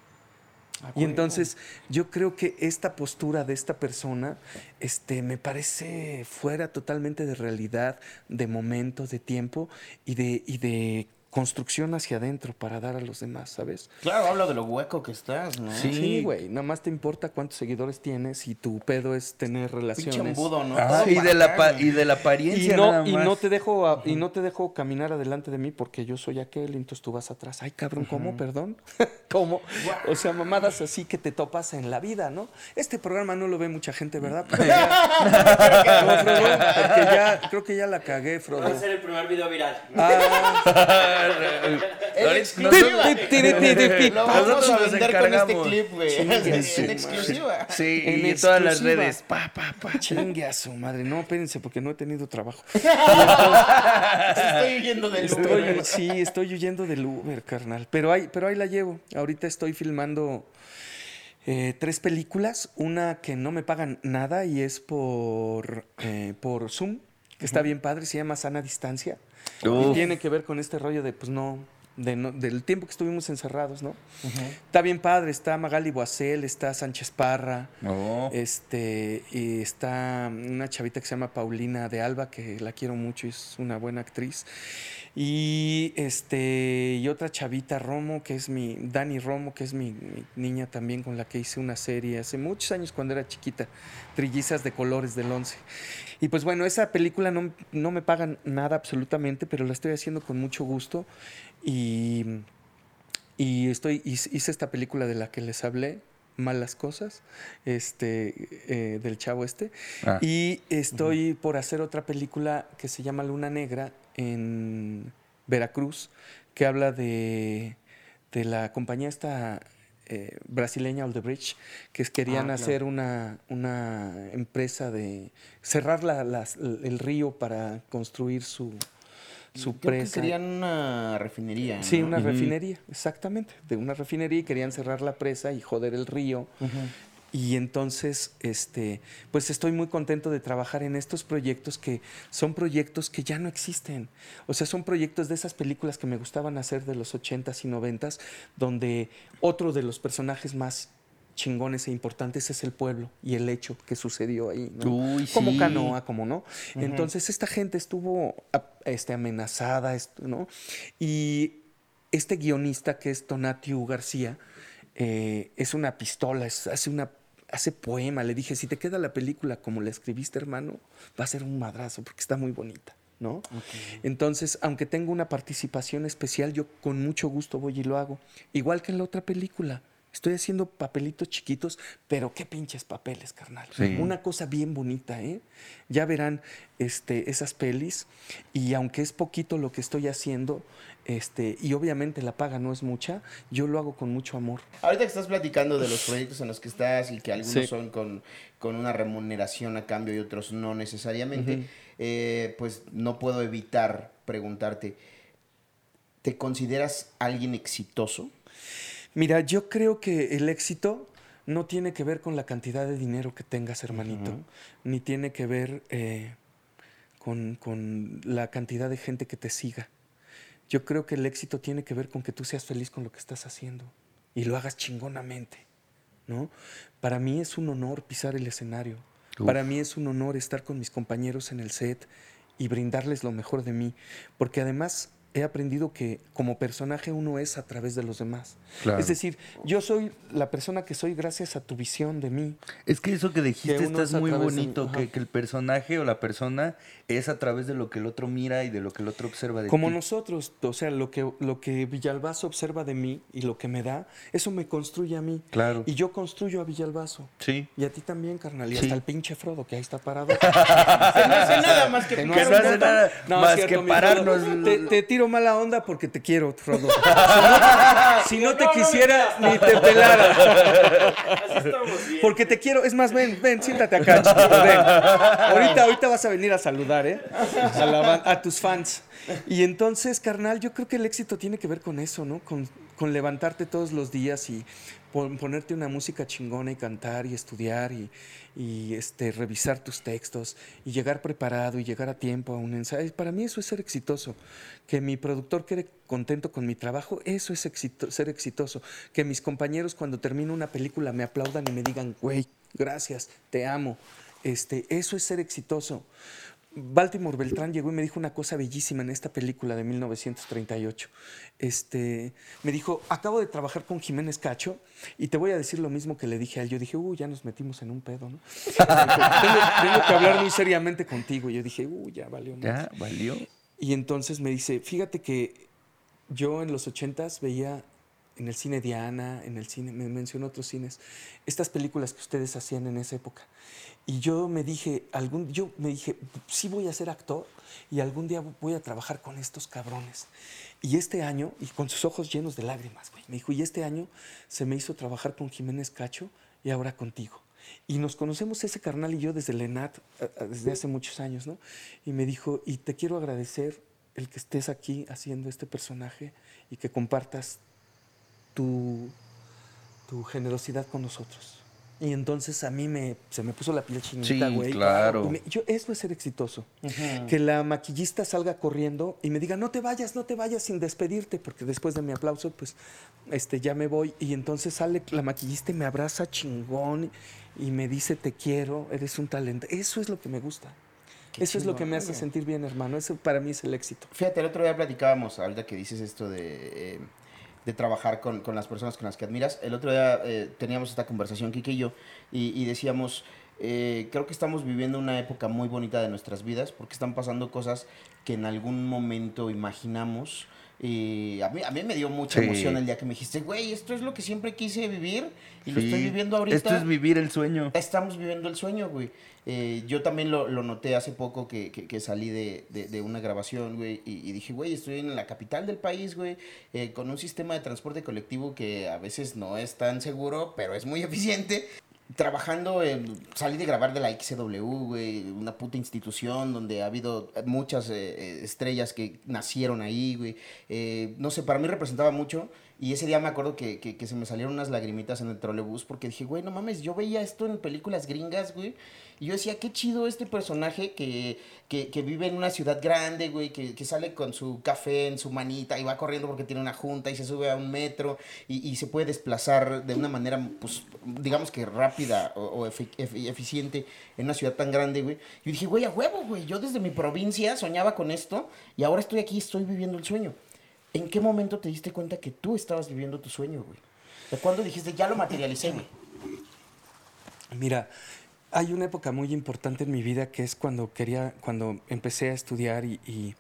Y entonces yo creo que esta postura de esta persona este, me parece fuera totalmente de realidad, de momento, de tiempo y de, y de construcción hacia adentro para dar a los demás, ¿sabes? Claro, habla de lo hueco que estás, ¿no? Sí. Sí, güey, nada más te importa cuántos seguidores tienes y tu pedo es tener Pinche relaciones. embudo, ¿no? Ah, y, de la pa- y de la Y apariencia no, nada y no te dejo a- y no te dejo caminar adelante de mí porque yo soy aquel, y entonces tú vas atrás. Ay, cabrón, ¿cómo? Perdón. ¿Cómo? O sea, mamadas así que te topas en la vida, ¿no? Este programa no lo ve mucha gente, ¿verdad? Porque ya, no, Frodo, porque ya creo que ya la cagué, Va Frodo. a ser el primer video viral. Ah, Nosotros a nos vender con este encargamos. clip, güey. En exclusiva. Sí, En y todas las redes. Pa, pa, pa. Chingue a su madre. No, espérense, porque no he tenido trabajo. Estoy huyendo del Uber. sí, estoy huyendo del Uber, carnal. Pero ahí, pero ahí la llevo. Ahorita estoy filmando eh, tres películas. Una que no me pagan nada y es por, eh, por Zoom, que está bien padre. Se llama Sana Distancia. Y tiene que ver con este rollo de, pues no, de no- del tiempo que estuvimos encerrados, ¿no? Está bien padre. Está Magali Boacel, está Sánchez Parra. Este, y está una chavita que se llama Paulina de Alba, que la quiero mucho, es una buena actriz. Y este, y otra chavita Romo, que es mi, Dani Romo, que es mi, mi niña también con la que hice una serie hace muchos años cuando era chiquita, Trillizas de Colores del 11. Y pues bueno, esa película no, no me pagan nada absolutamente, pero la estoy haciendo con mucho gusto. Y, y estoy, hice esta película de la que les hablé, Malas Cosas, este, eh, del chavo este. Ah. Y estoy por hacer otra película que se llama Luna Negra en Veracruz, que habla de, de la compañía esta eh, brasileña Aldebridge, que querían Ah, claro. hacer una, una empresa de cerrar la- las- el río para construir su, su Creo que presa. querían una refinería. Sí, una refinería, exactamente. De una refinería y querían cerrar la presa y joder el río. Y entonces, este, pues estoy muy contento de trabajar en estos proyectos que son proyectos que ya no existen. O sea, son proyectos de esas películas que me gustaban hacer de los 80s y 90s, donde otro de los personajes más chingones e importantes es el pueblo y el hecho que sucedió ahí, ¿no? Uy, como sí. Canoa, como no. Entonces esta gente estuvo este, amenazada, ¿no? Y este guionista que es Tonatiu García eh, es una pistola, es- hace una hace poema. Le dije, si te queda la película como la escribiste, hermano, va a ser un madrazo porque está muy bonita. ¿No? Entonces, aunque tengo una participación especial, yo con mucho gusto voy y lo hago. Igual que en la otra película. Estoy haciendo papelitos chiquitos, pero qué pinches papeles, carnal. Sí. Una cosa bien bonita, ¿eh? Ya verán este, esas pelis. Y aunque es poquito lo que estoy haciendo, este, y obviamente la paga no es mucha, yo lo hago con mucho amor. Ahorita que estás platicando de los proyectos en los que estás y que algunos Sí. son con, con una remuneración a cambio y otros no necesariamente, eh, pues no puedo evitar preguntarte, ¿te consideras alguien exitoso? Mira, yo creo que el éxito no tiene que ver con la cantidad de dinero que tengas, hermanito, ni tiene que ver eh, con, con la cantidad de gente que te siga. Yo creo que el éxito tiene que ver con que tú seas feliz con lo que estás haciendo y lo hagas chingonamente, ¿no? Para mí es un honor pisar el escenario. Uf. Para mí es un honor estar con mis compañeros en el set y brindarles lo mejor de mí, porque además he aprendido que como personaje uno es a través de los demás. Claro. Es decir, yo soy la persona que soy gracias a tu visión de mí. Es que eso que dijiste Que uno está es muy de- bonito, ajá. que, que el personaje o la persona es a través de lo que el otro mira y de lo que el otro observa de Como ti. nosotros, o sea, lo que, lo que Villalbazo observa de mí y lo que me da, eso me construye a mí. Claro. Y yo construyo a Villalbazo. Sí. Y a ti también, carnal. Y Sí. hasta el pinche Frodo, que ahí está parado. no hace nada más que Que no hace nada más que pararnos. Te, te tiro mala onda porque te quiero, Frodo. Si no, te quisiera, ni te pelara. Así estamos bien. Porque te quiero. Es más, ven, ven, siéntate acá, ven. Ahorita, ahorita vas a venir a saludar, ¿eh? A, la a tus fans. Y entonces, carnal, yo creo que el éxito tiene que ver con eso, ¿no? Con, con levantarte todos los días y ponerte una música chingona y cantar y estudiar y, y, este, revisar tus textos y llegar preparado y llegar a tiempo a un ensayo. Para mí eso es ser exitoso. Que mi productor quede contento con mi trabajo, eso es exito- ser exitoso. Que mis compañeros cuando termino una película me aplaudan y me digan, güey, gracias, te amo. Este, eso es ser exitoso. Baltimore Beltrán llegó y me dijo una cosa bellísima en esta película de 1938. Este, me dijo, acabo de trabajar con Jiménez Cacho y te voy a decir lo mismo que le dije a él. Yo dije, uy, ya nos metimos en un pedo, ¿no? Dijo, tengo, tengo que hablar muy seriamente contigo. Y yo dije, uy, ya valió. madre". Ya, valió. Y entonces me dice, fíjate que yo en los ochentas veía en el cine Diana, en el cine, me mencionó otros cines, estas películas que ustedes hacían en esa época. Y yo me dije, algún, yo me dije, sí voy a ser actor y algún día voy a trabajar con estos cabrones. Y este año, y con sus ojos llenos de lágrimas, güey, me dijo, y este año se me hizo trabajar con Jiménez Cacho y ahora contigo. Y nos conocemos ese carnal y yo desde el ENAT, desde hace muchos años, ¿no? Y me dijo, y te quiero agradecer el que estés aquí haciendo este personaje y que compartas tu, tu generosidad con nosotros. Y entonces a mí me, se me puso la piel chinita, Sí, güey. claro. Me- yo, eso es ser exitoso. Que la maquillista salga corriendo y me diga, no te vayas, no te vayas sin despedirte, porque después de mi aplauso, pues, este, ya me voy. Y entonces sale la maquillista y me abraza chingón y me dice, te quiero, eres un talento. Eso es lo que me gusta. Qué Eso es lo que me chingón, hace sentir bien, hermano. Eso para mí es el éxito. Fíjate, el otro día platicábamos, ahorita que dices esto de, eh, de trabajar con, con las personas con las que admiras. El otro día eh, teníamos esta conversación, Kike y yo, y, y decíamos, eh, creo que estamos viviendo una época muy bonita de nuestras vidas, porque están pasando cosas que en algún momento imaginamos. Y a mí, a mí me dio mucha Sí. emoción el día que me dijiste, güey, esto es lo que siempre quise vivir y lo estoy viviendo ahorita. Esto es vivir el sueño. Estamos viviendo el sueño, güey. Eh, yo también lo, lo noté hace poco que, que- que salí de, de- de una grabación, güey, y, y dije, güey, estoy en la capital del país, güey, eh, con un sistema de transporte colectivo que a veces no es tan seguro, pero es muy eficiente. Trabajando, en, salí de grabar de la XW, güey, una puta institución donde ha habido muchas eh, eh, estrellas que nacieron ahí, güey. Eh, no sé, para mí representaba mucho. Y ese día me acuerdo que, que, que se me salieron unas lagrimitas en el trolebús porque dije, güey, no mames, yo veía esto en películas gringas, güey. Yo decía, qué chido este personaje que, que, vive en una ciudad grande, güey, que, sale con su café en su manita y va corriendo porque tiene una junta y se sube a un metro y, y se puede desplazar de una manera, pues, digamos que rápida o, o efi- efi- eficiente en una ciudad tan grande, güey. Yo dije, güey, a huevo, güey, yo desde mi provincia soñaba con esto y ahora estoy aquí, estoy viviendo el sueño. ¿En qué momento te diste cuenta que tú estabas viviendo tu sueño, güey? ¿De cuándo dijiste, ya lo materialicé, güey? Mira, hay una época muy importante en mi vida que es cuando quería, cuando empecé a estudiar y, y-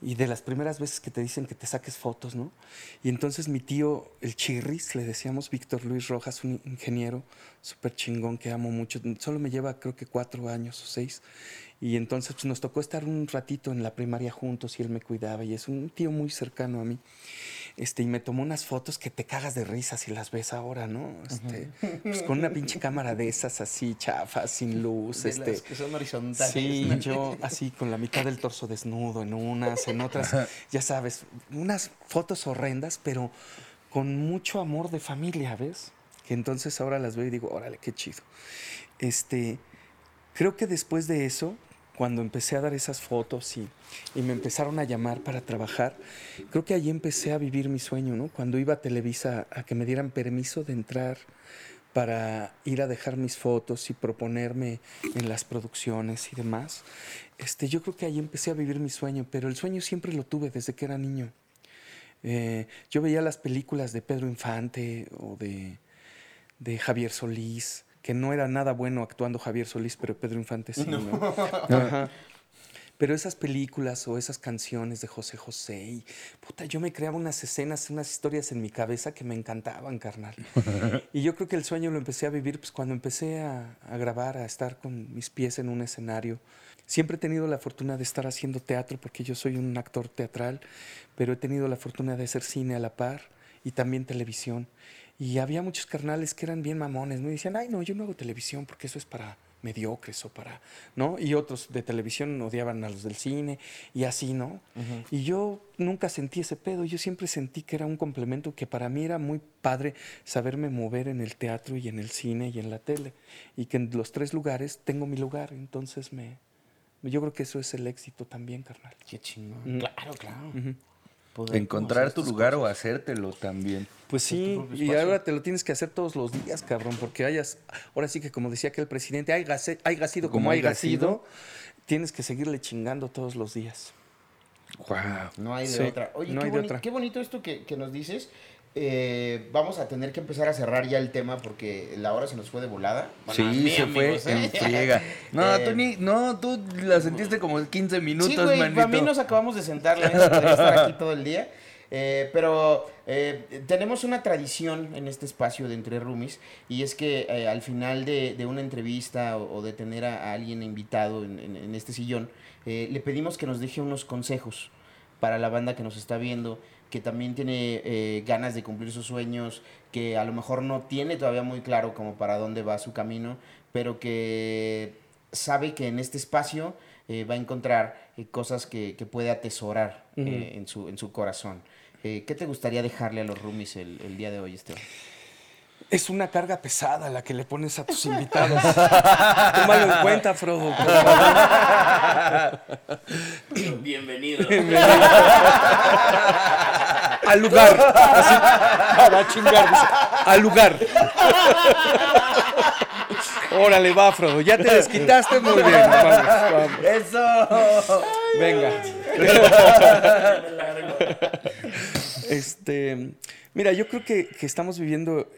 y de las primeras veces que te dicen que te saques fotos, ¿no? Y entonces mi tío, el Chirris, le decíamos Víctor Luis Rojas, un ingeniero súper chingón que amo mucho, solo me lleva creo que cuatro años o seis. Y entonces pues, nos tocó estar un ratito en la primaria juntos y él me cuidaba y es un tío muy cercano a mí. Este, y me tomó unas fotos que te cagas de risa si las ves ahora, ¿no? Este, pues con una pinche cámara de esas así, chafas, sin luz, De este. las que son horizontales. Sí, ¿no? yo así con la mitad del torso desnudo en unas, en otras, ya sabes, unas fotos horrendas, pero con mucho amor de familia, ¿ves? Que entonces ahora las veo y digo, órale, qué chido. Este, creo que después de eso, cuando empecé a dar esas fotos y, y me empezaron a llamar para trabajar, creo que ahí empecé a vivir mi sueño, ¿no? Cuando iba a Televisa a que me dieran permiso de entrar para ir a dejar mis fotos y proponerme en las producciones y demás, este, yo creo que ahí empecé a vivir mi sueño, pero el sueño siempre lo tuve desde que era niño. Eh, yo veía las películas de Pedro Infante o de, de Javier Solís, que no era nada bueno actuando Javier Solís, pero Pedro Infante sí, ¿no? Ajá. Pero esas películas o esas canciones de José José, y puta, yo me creaba unas escenas, unas historias en mi cabeza que me encantaban, carnal. y yo creo que el sueño lo empecé a vivir pues, cuando empecé a, a grabar, a estar con mis pies en un escenario. Siempre he tenido la fortuna de estar haciendo teatro porque yo soy un actor teatral, pero he tenido la fortuna de hacer cine a la par y también televisión. Y había muchos carnales que eran bien mamones. Y decían, ay, no, yo no hago televisión porque eso es para mediocres o para, ¿no? Y otros de televisión odiaban a los del cine y así, ¿no? Y yo nunca sentí ese pedo, yo siempre sentí que era un complemento que para mí era muy padre saberme mover en el teatro y en el cine y en la tele y que en los tres lugares tengo mi lugar, entonces me yo creo que eso es el éxito también, carnal. Qué chingón. Mm. Claro, claro. Ujú. Poder Encontrar tu lugar o cosas. hacértelo también. Pues sí, y ahora te lo tienes que hacer todos los días, cabrón, porque hayas, ahora sí que como decía que el presidente, haya sido como, haya sido, tienes que seguirle chingando todos los días. Wow. No hay de Sí, otra. Oye, no qué, hay de otra. qué bonito esto que, que nos dices. Eh, vamos a tener que empezar a cerrar ya el tema porque la hora se nos fue de volada. Bueno, Sí, mí, se fue ¿eh? en friega. No, Eh, tú ni, no, tú la sentiste como 15 minutos, Sí, güey, manito. a mí nos acabamos de sentar, la estar aquí todo el día. Eh, pero eh, tenemos una tradición en este espacio de Entre Rumis y es que eh, al final de, de una entrevista o, o de tener a, a alguien invitado en, en- en este sillón, eh, le pedimos que nos deje unos consejos para la banda que nos está viendo, que también tiene eh, ganas de cumplir sus sueños, que a lo mejor no tiene todavía muy claro como para dónde va su camino, pero que sabe que en este espacio eh, va a encontrar eh, cosas que, que puede atesorar en, su, en su corazón. ¿Qué te gustaría dejarle a los roomies el, el día de hoy, Esteban? Es una carga pesada la que le pones a tus invitados. Tómalo en cuenta, Frodo. favor. Bienvenido. Al lugar. Así, va a chingar. Al lugar. Órale, va, Frodo. Ya te desquitaste muy bien. Vamos, vamos. ¡Eso! Venga. Este, mira, yo creo que, que estamos viviendo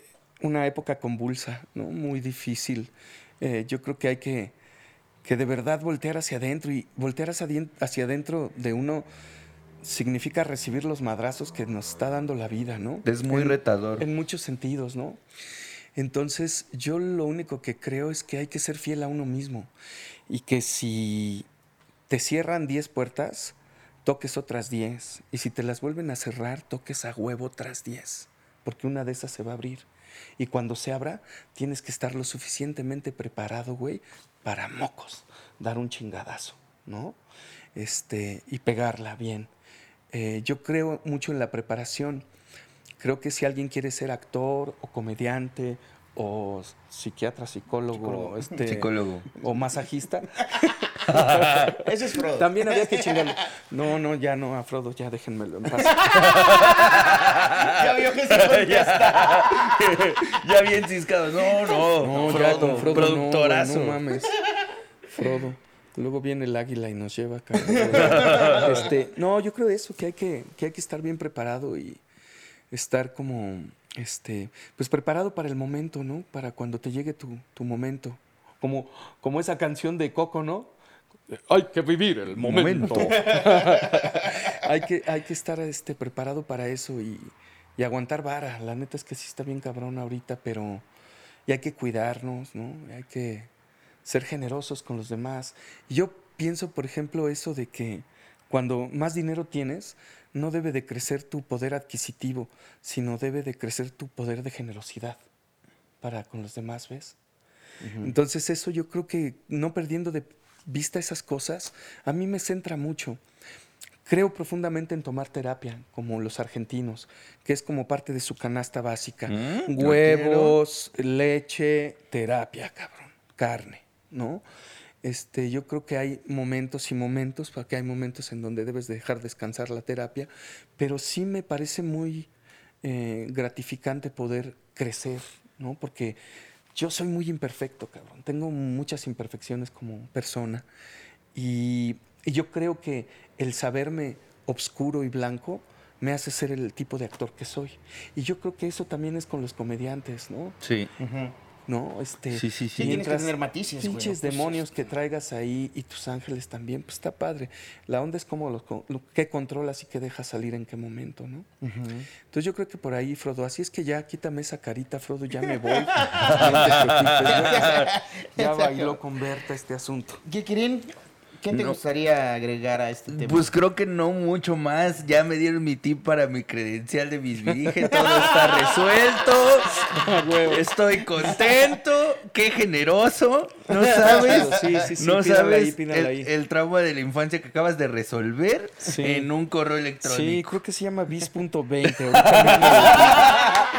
una época convulsa, ¿no? Muy difícil. Eh, yo creo que hay que, que de verdad voltear hacia adentro y voltear hacia, adentro de uno significa recibir los madrazos que nos está dando la vida, ¿no? Es muy En- retador. En muchos sentidos, ¿no? Entonces, yo lo único que creo es que hay que ser fiel a uno mismo y que si te cierran 10 puertas, toques otras 10. Y si te las vuelven a cerrar, toques a huevo otras 10. Porque una de esas se va a abrir. Y cuando se abra, tienes que estar lo suficientemente preparado, güey, para mocos. Dar un chingadazo, ¿no? Este, y pegarla bien. Eh, yo creo mucho en la preparación. Creo que si alguien quiere ser actor o comediante o psiquiatra, psicólogo, este, Psicólogo. o masajista, Ese es Frodo. también había que chingarlo. No, no, ya no, a Frodo, ya déjenmelo en paz. ya vio que se contesta. ya bien ciscado. No, no. No, Frodo, ya con Frodo productorazo. no, mames. Frodo. Luego viene el águila y nos lleva, cabrón. Este, no, yo creo eso, que hay que, que hay que estar bien preparado y estar como, este, pues preparado para el momento, ¿no? Para cuando te llegue tu, tu momento. Como, como esa canción de Coco, ¿no? Hay que vivir el momento. hay, que, hay que estar este, preparado para eso y, y aguantar vara. La neta es que sí está bien cabrón ahorita, pero y hay que cuidarnos, ¿no? Hay que ser generosos con los demás. Y yo pienso, por ejemplo, eso de que cuando más dinero tienes, no debe de crecer tu poder adquisitivo, sino debe de crecer tu poder de generosidad para con los demás, ¿ves? Entonces eso yo creo que no perdiendo de vista esas cosas, a mí me centra mucho. Creo profundamente en tomar terapia, como los argentinos, que es como parte de su canasta básica. Mm, Huevos, leche, terapia, cabrón, carne, ¿no? Este, yo creo que hay momentos y momentos, porque hay momentos en donde debes dejar descansar la terapia, pero sí me parece muy eh, gratificante poder crecer, ¿no? Porque yo soy muy imperfecto, cabrón. Tengo muchas imperfecciones como persona. Y, y yo creo que el saberme obscuro y blanco me hace ser el tipo de actor que soy. Y yo creo que eso también es con los comediantes, ¿no? Sí. ¿No? Este, Sí, sí, sí. Sí, tienes que tener matices, güey, Pinches. Pues, demonios que traigas ahí y tus ángeles también, pues está padre. La onda es como lo, lo que controlas y que dejas salir en qué momento, ¿no? Entonces yo creo que por ahí, Frodo, así es que ya quítame esa carita, Frodo, ya me voy. Ya, ya bailó con Berta este asunto. Kikirin, ¿qué te No. gustaría agregar a este tema? Pues creo que no mucho más. Ya me dieron mi tip para mi credencial de mis virgen. Todo está resuelto. Estoy contento. Qué generoso. No sabes. Sí, sí, sí, no sabes ahí, el, ahí. el trauma de la infancia que acabas de resolver Sí. en un correo Sí, electrónico. creo que se llama bis.20.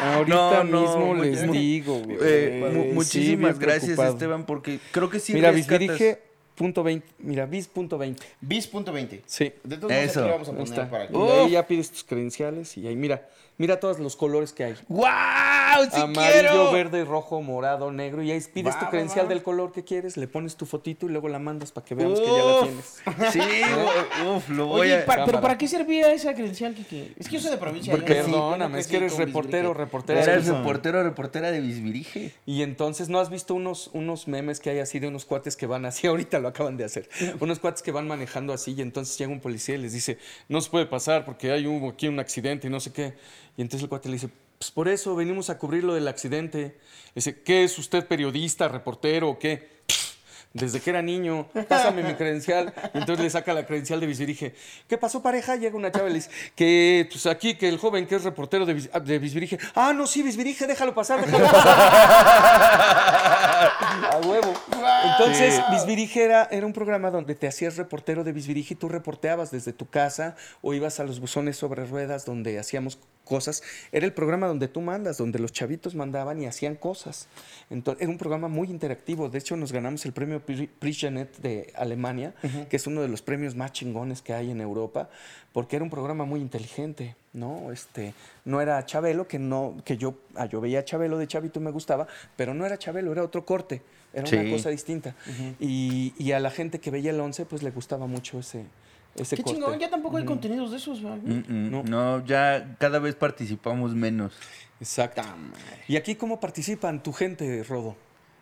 Ahorita, No, no, mismo les digo, güey. Eh, mu- Sí, muchísimas gracias, preocupado. Esteban, porque creo que sí Mira, rescatas- bisdirige punto 20. Mira, bis.20. Bis.20. Sí. De todos modos, aquí vamos a poner está. para que... Y ahí ya pides tus credenciales y ahí, mira, Mira todos los colores que hay. ¡Guau! ¡Sí Amarillo, quiero! verde, rojo, morado, negro. Y ahí pides Va, tu credencial va. del color que quieres, le pones tu fotito y luego la mandas para que veamos que ya la tienes. Sí, uf, lo voy Oye, a... pa- ¿pero para qué servía esa credencial, Kike? Es que yo soy de provincia. Porque yo no- Perdóname, no es que eres reportero, Bisbirige. reportero. Era el Eso. reportero, reportera de Bisbirige. Y entonces, ¿no has visto unos, unos memes que hay así de unos cuates que van así? Ahorita lo acaban de hacer. Unos cuates que van manejando así y entonces llega un policía y les dice, no se puede pasar porque hay un, aquí un accidente y no sé qué. Y entonces el cuate le dice, pues por eso venimos a cubrir lo del accidente. Dice, ¿qué es usted periodista, reportero o qué? Desde que era niño, pásame mi credencial. Entonces le saca la credencial de Bisbirige. ¿Qué pasó, pareja? Llega una chava y le dice que pues aquí, que el joven que es reportero de, Bis- de Bisbirige. Ah, no, sí, Bisbirige, déjalo pasar, déjalo pasar. A huevo. Entonces, Bisbirige era, era un programa donde te hacías reportero de Bisbirige y tú reporteabas desde tu casa o ibas a los buzones sobre ruedas donde hacíamos cosas. Era el programa donde tú mandas, donde los chavitos mandaban y hacían cosas. Entonces, era un programa muy interactivo. De hecho, nos ganamos el premio Pri- Prisjanet de Alemania, que es uno de los premios más chingones que hay en Europa, porque era un programa muy inteligente, ¿no? Este, no era Chabelo, que no, que yo, ah, yo veía a Chabelo de chavito y me gustaba, pero no era Chabelo, era otro corte, era Sí. una cosa distinta. y, y a la gente que veía el 11, pues le gustaba mucho ese, ese Qué corte. chingón, ya tampoco hay contenidos de esos. Mm, mm, No. no. ya cada vez participamos menos. Exacto. ¿Y aquí cómo participan tu gente, Rodo?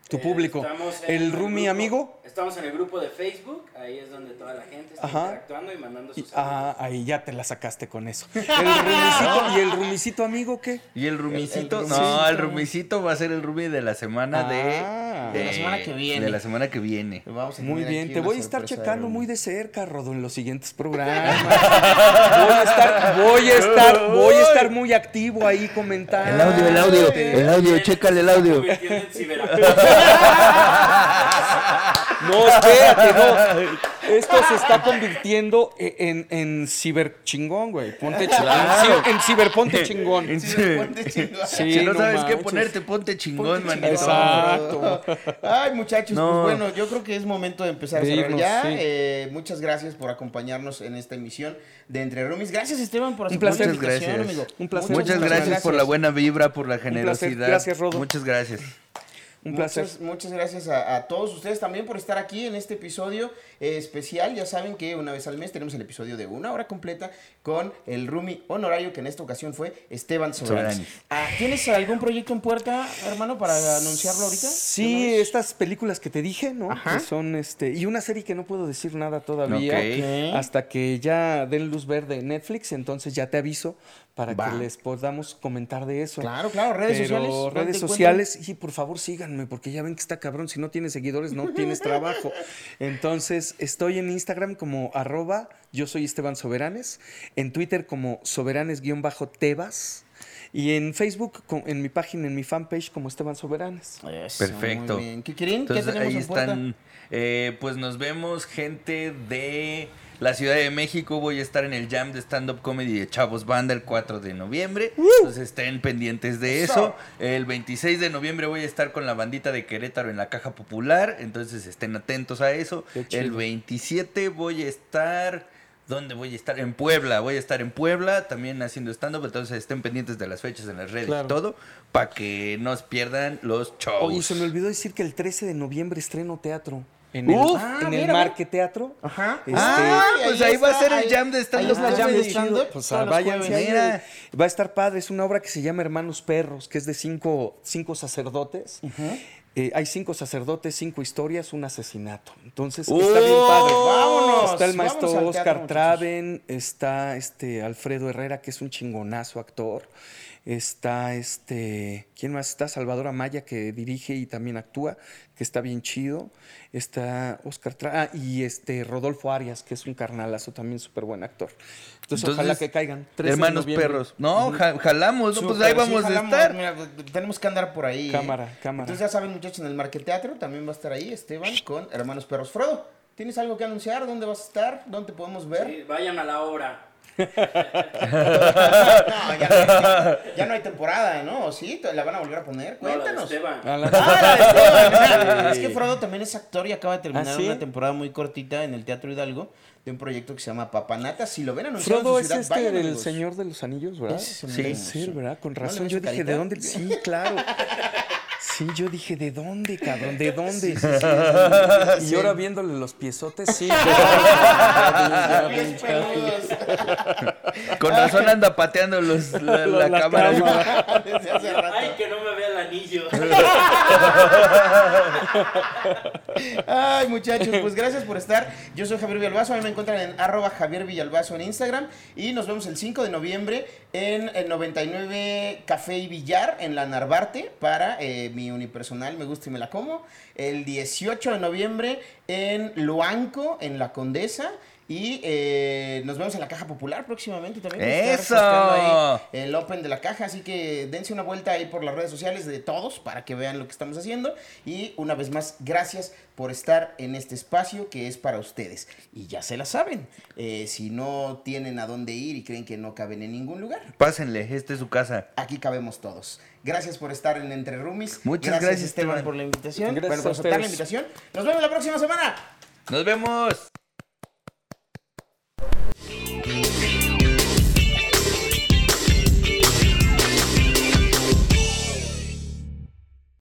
Tu Eh, público. estamos en ¿El Rumi grupo- amigo? Estamos en el grupo de Facebook, ahí es donde toda la gente está Ajá. interactuando y mandando Y- sus ah, ahí ya te la sacaste con eso. ¿El rumicito, ¿Y el rumicito amigo qué? ¿Y el rumicito? el no, rumicito. el rumicito va a ser el rumi de la semana Ah. de... De la semana que viene. De la semana que viene. Vamos a Muy bien, te voy a estar checando de- muy de cerca, Rodo, en los siguientes programas. voy a estar, voy a estar, voy a estar muy activo ahí comentando. El audio, el audio, el audio, chécale el audio. No, espérate, no. Esto se está convirtiendo e- en, en ciberchingón, güey. Ponte chingón. Claro. En ciberponte chingón. En- Sí, ponte chingón. Sí, si no, no sabes qué ponerte, ponte chingón, Ponte manito. Exacto. Ay, muchachos, No. pues bueno, yo creo que es momento de empezar a cerrar ya. sí. Eh, muchas gracias por acompañarnos en esta emisión de Entre Rumis. Gracias, Esteban, por Un aceptar placer. la invitación, Muchas amigo. Un placer. Muchas gracias por la buena vibra, por la generosidad. Gracias, Rodo. Muchas gracias. Un placer. Muchas, muchas gracias a, a todos ustedes también por estar aquí en este episodio eh, especial. Ya saben que una vez al mes tenemos el episodio de una hora completa con el Rumi honorario, que en esta ocasión fue Esteban Soberanis. Ah, ¿Tienes algún proyecto en puerta, hermano, para anunciarlo ahorita? Sí, estas películas que te dije, ¿no? Ajá. Que son este. Y una serie que no puedo decir nada todavía. Ok. Ok. Hasta que ya den luz verde en Netflix, entonces ya te aviso para Va. que les podamos comentar de eso. Claro, claro, redes Pero sociales. ¿dónde redes sociales, y por favor síganme, porque ya ven que está cabrón. Si no tienes seguidores, no tienes trabajo. Entonces, estoy en Instagram como arroba, yo soy Esteban Soberanes, en Twitter como soberanes-tebas, y en Facebook, en mi página, en mi fanpage, como Esteban Soberanes. Eso, Perfecto. Muy bien. Kikirín, ¿qué Entonces tenemos ahí en puerta? están. eh, pues nos vemos, gente de la Ciudad de México. Voy a estar en el Jam de Stand Up Comedy de Chavos Banda el 4 de noviembre. Entonces estén pendientes de eso. El 26 de noviembre voy a estar con la bandita de Querétaro en la Caja Popular. Entonces estén atentos a eso. El 27 voy a estar. ¿Dónde voy a estar? En Puebla. Voy a estar en Puebla también haciendo stand-up. Entonces estén pendientes de las fechas en las redes Claro. y todo. Para que no pierdan los shows. Oye, se me olvidó decir que el 13 de noviembre estreno teatro. En el, Uf. en Ah, el mira, Marque Teatro. Ajá. Este- Ah, pues ahí va a ser el jam de stand-up ahí es la jam de stand-up. Pues ahí. Mira. Va a estar padre. Es una obra que se llama Hermanos Perros, que es de cinco, cinco sacerdotes. Eh, hay cinco sacerdotes, cinco historias, un asesinato. Entonces ¡Oh! está bien padre. Vámonos, Está el maestro teatro, Oscar muchachos. Traven, está este Alfredo Herrera, que es un chingonazo actor. Está este, ¿quién más? Está Salvador Amaya, que dirige y también actúa, que está bien chido. Está Oscar Tra ah, y este Rodolfo Arias, que es un carnalazo, también súper buen actor. Entonces, ojalá que caigan. 13 de Hermanos perros. No, ja- jalamos, ¿no? pues ahí sí, vamos a estar. mira, tenemos que andar por ahí. ¿eh? Cámara, cámara. Entonces ya saben, muchachos, en el Marqueteatro también va a estar ahí Esteban con Hermanos Perros. Frodo, ¿tienes algo que anunciar? ¿Dónde vas a estar? ¿Dónde te podemos ver? Sí, vayan a la obra. No, ya no, hay, ya no hay temporada, ¿no? ¿O sí? ¿La van a volver a poner? No, la de Cuéntanos. Ah, la de Esteban. Es que Frodo también es actor y acaba de terminar ¿Ah, sí? una temporada muy cortita en el Teatro Hidalgo de un proyecto que se llama Papanata. Si lo ven anunciado Frodo en es su ciudad, este vayan, del amigos. Señor de los Anillos, ¿verdad? Es sí, el sí. ¿verdad? Con ¿No le razón. Yo dije, ¿de dónde? Sí, claro. Sí, yo dije, ¿de dónde, cabrón? ¿De dónde? Y ahora viéndole los piezotes, sí. Con razón anda pateando los, la, la La cámara. cámara. Desde hace rato. Ay, que no me vea el anillo. Ay, muchachos, pues gracias por estar. Yo soy Javier Villalbazo. A mí me encuentran en arroba Javier Villalbazo en Instagram. Y nos vemos el 5 de noviembre en el 99 Café y Billar en la Narvarte para eh, mi unipersonal Me Gusta y Me La Como. El 18 de noviembre en Loanco, en La Condesa. Y eh, nos vemos en la Caja Popular próximamente también. ¡Eso! ahí el Open de la caja, así que dense una vuelta ahí por las redes sociales de todos para que vean lo que estamos haciendo. Y una vez más, gracias por estar en este espacio que es para ustedes. Y ya se la saben, eh, si no tienen a dónde ir y creen que no caben en ningún lugar, Pásenle, esta es su casa. aquí cabemos todos. Gracias por estar en Entre Roomies. Muchas gracias, Esteban, Esteban. por la invitación. Gracias bueno, por a aceptar la invitación. Nos vemos la próxima semana. Nos vemos.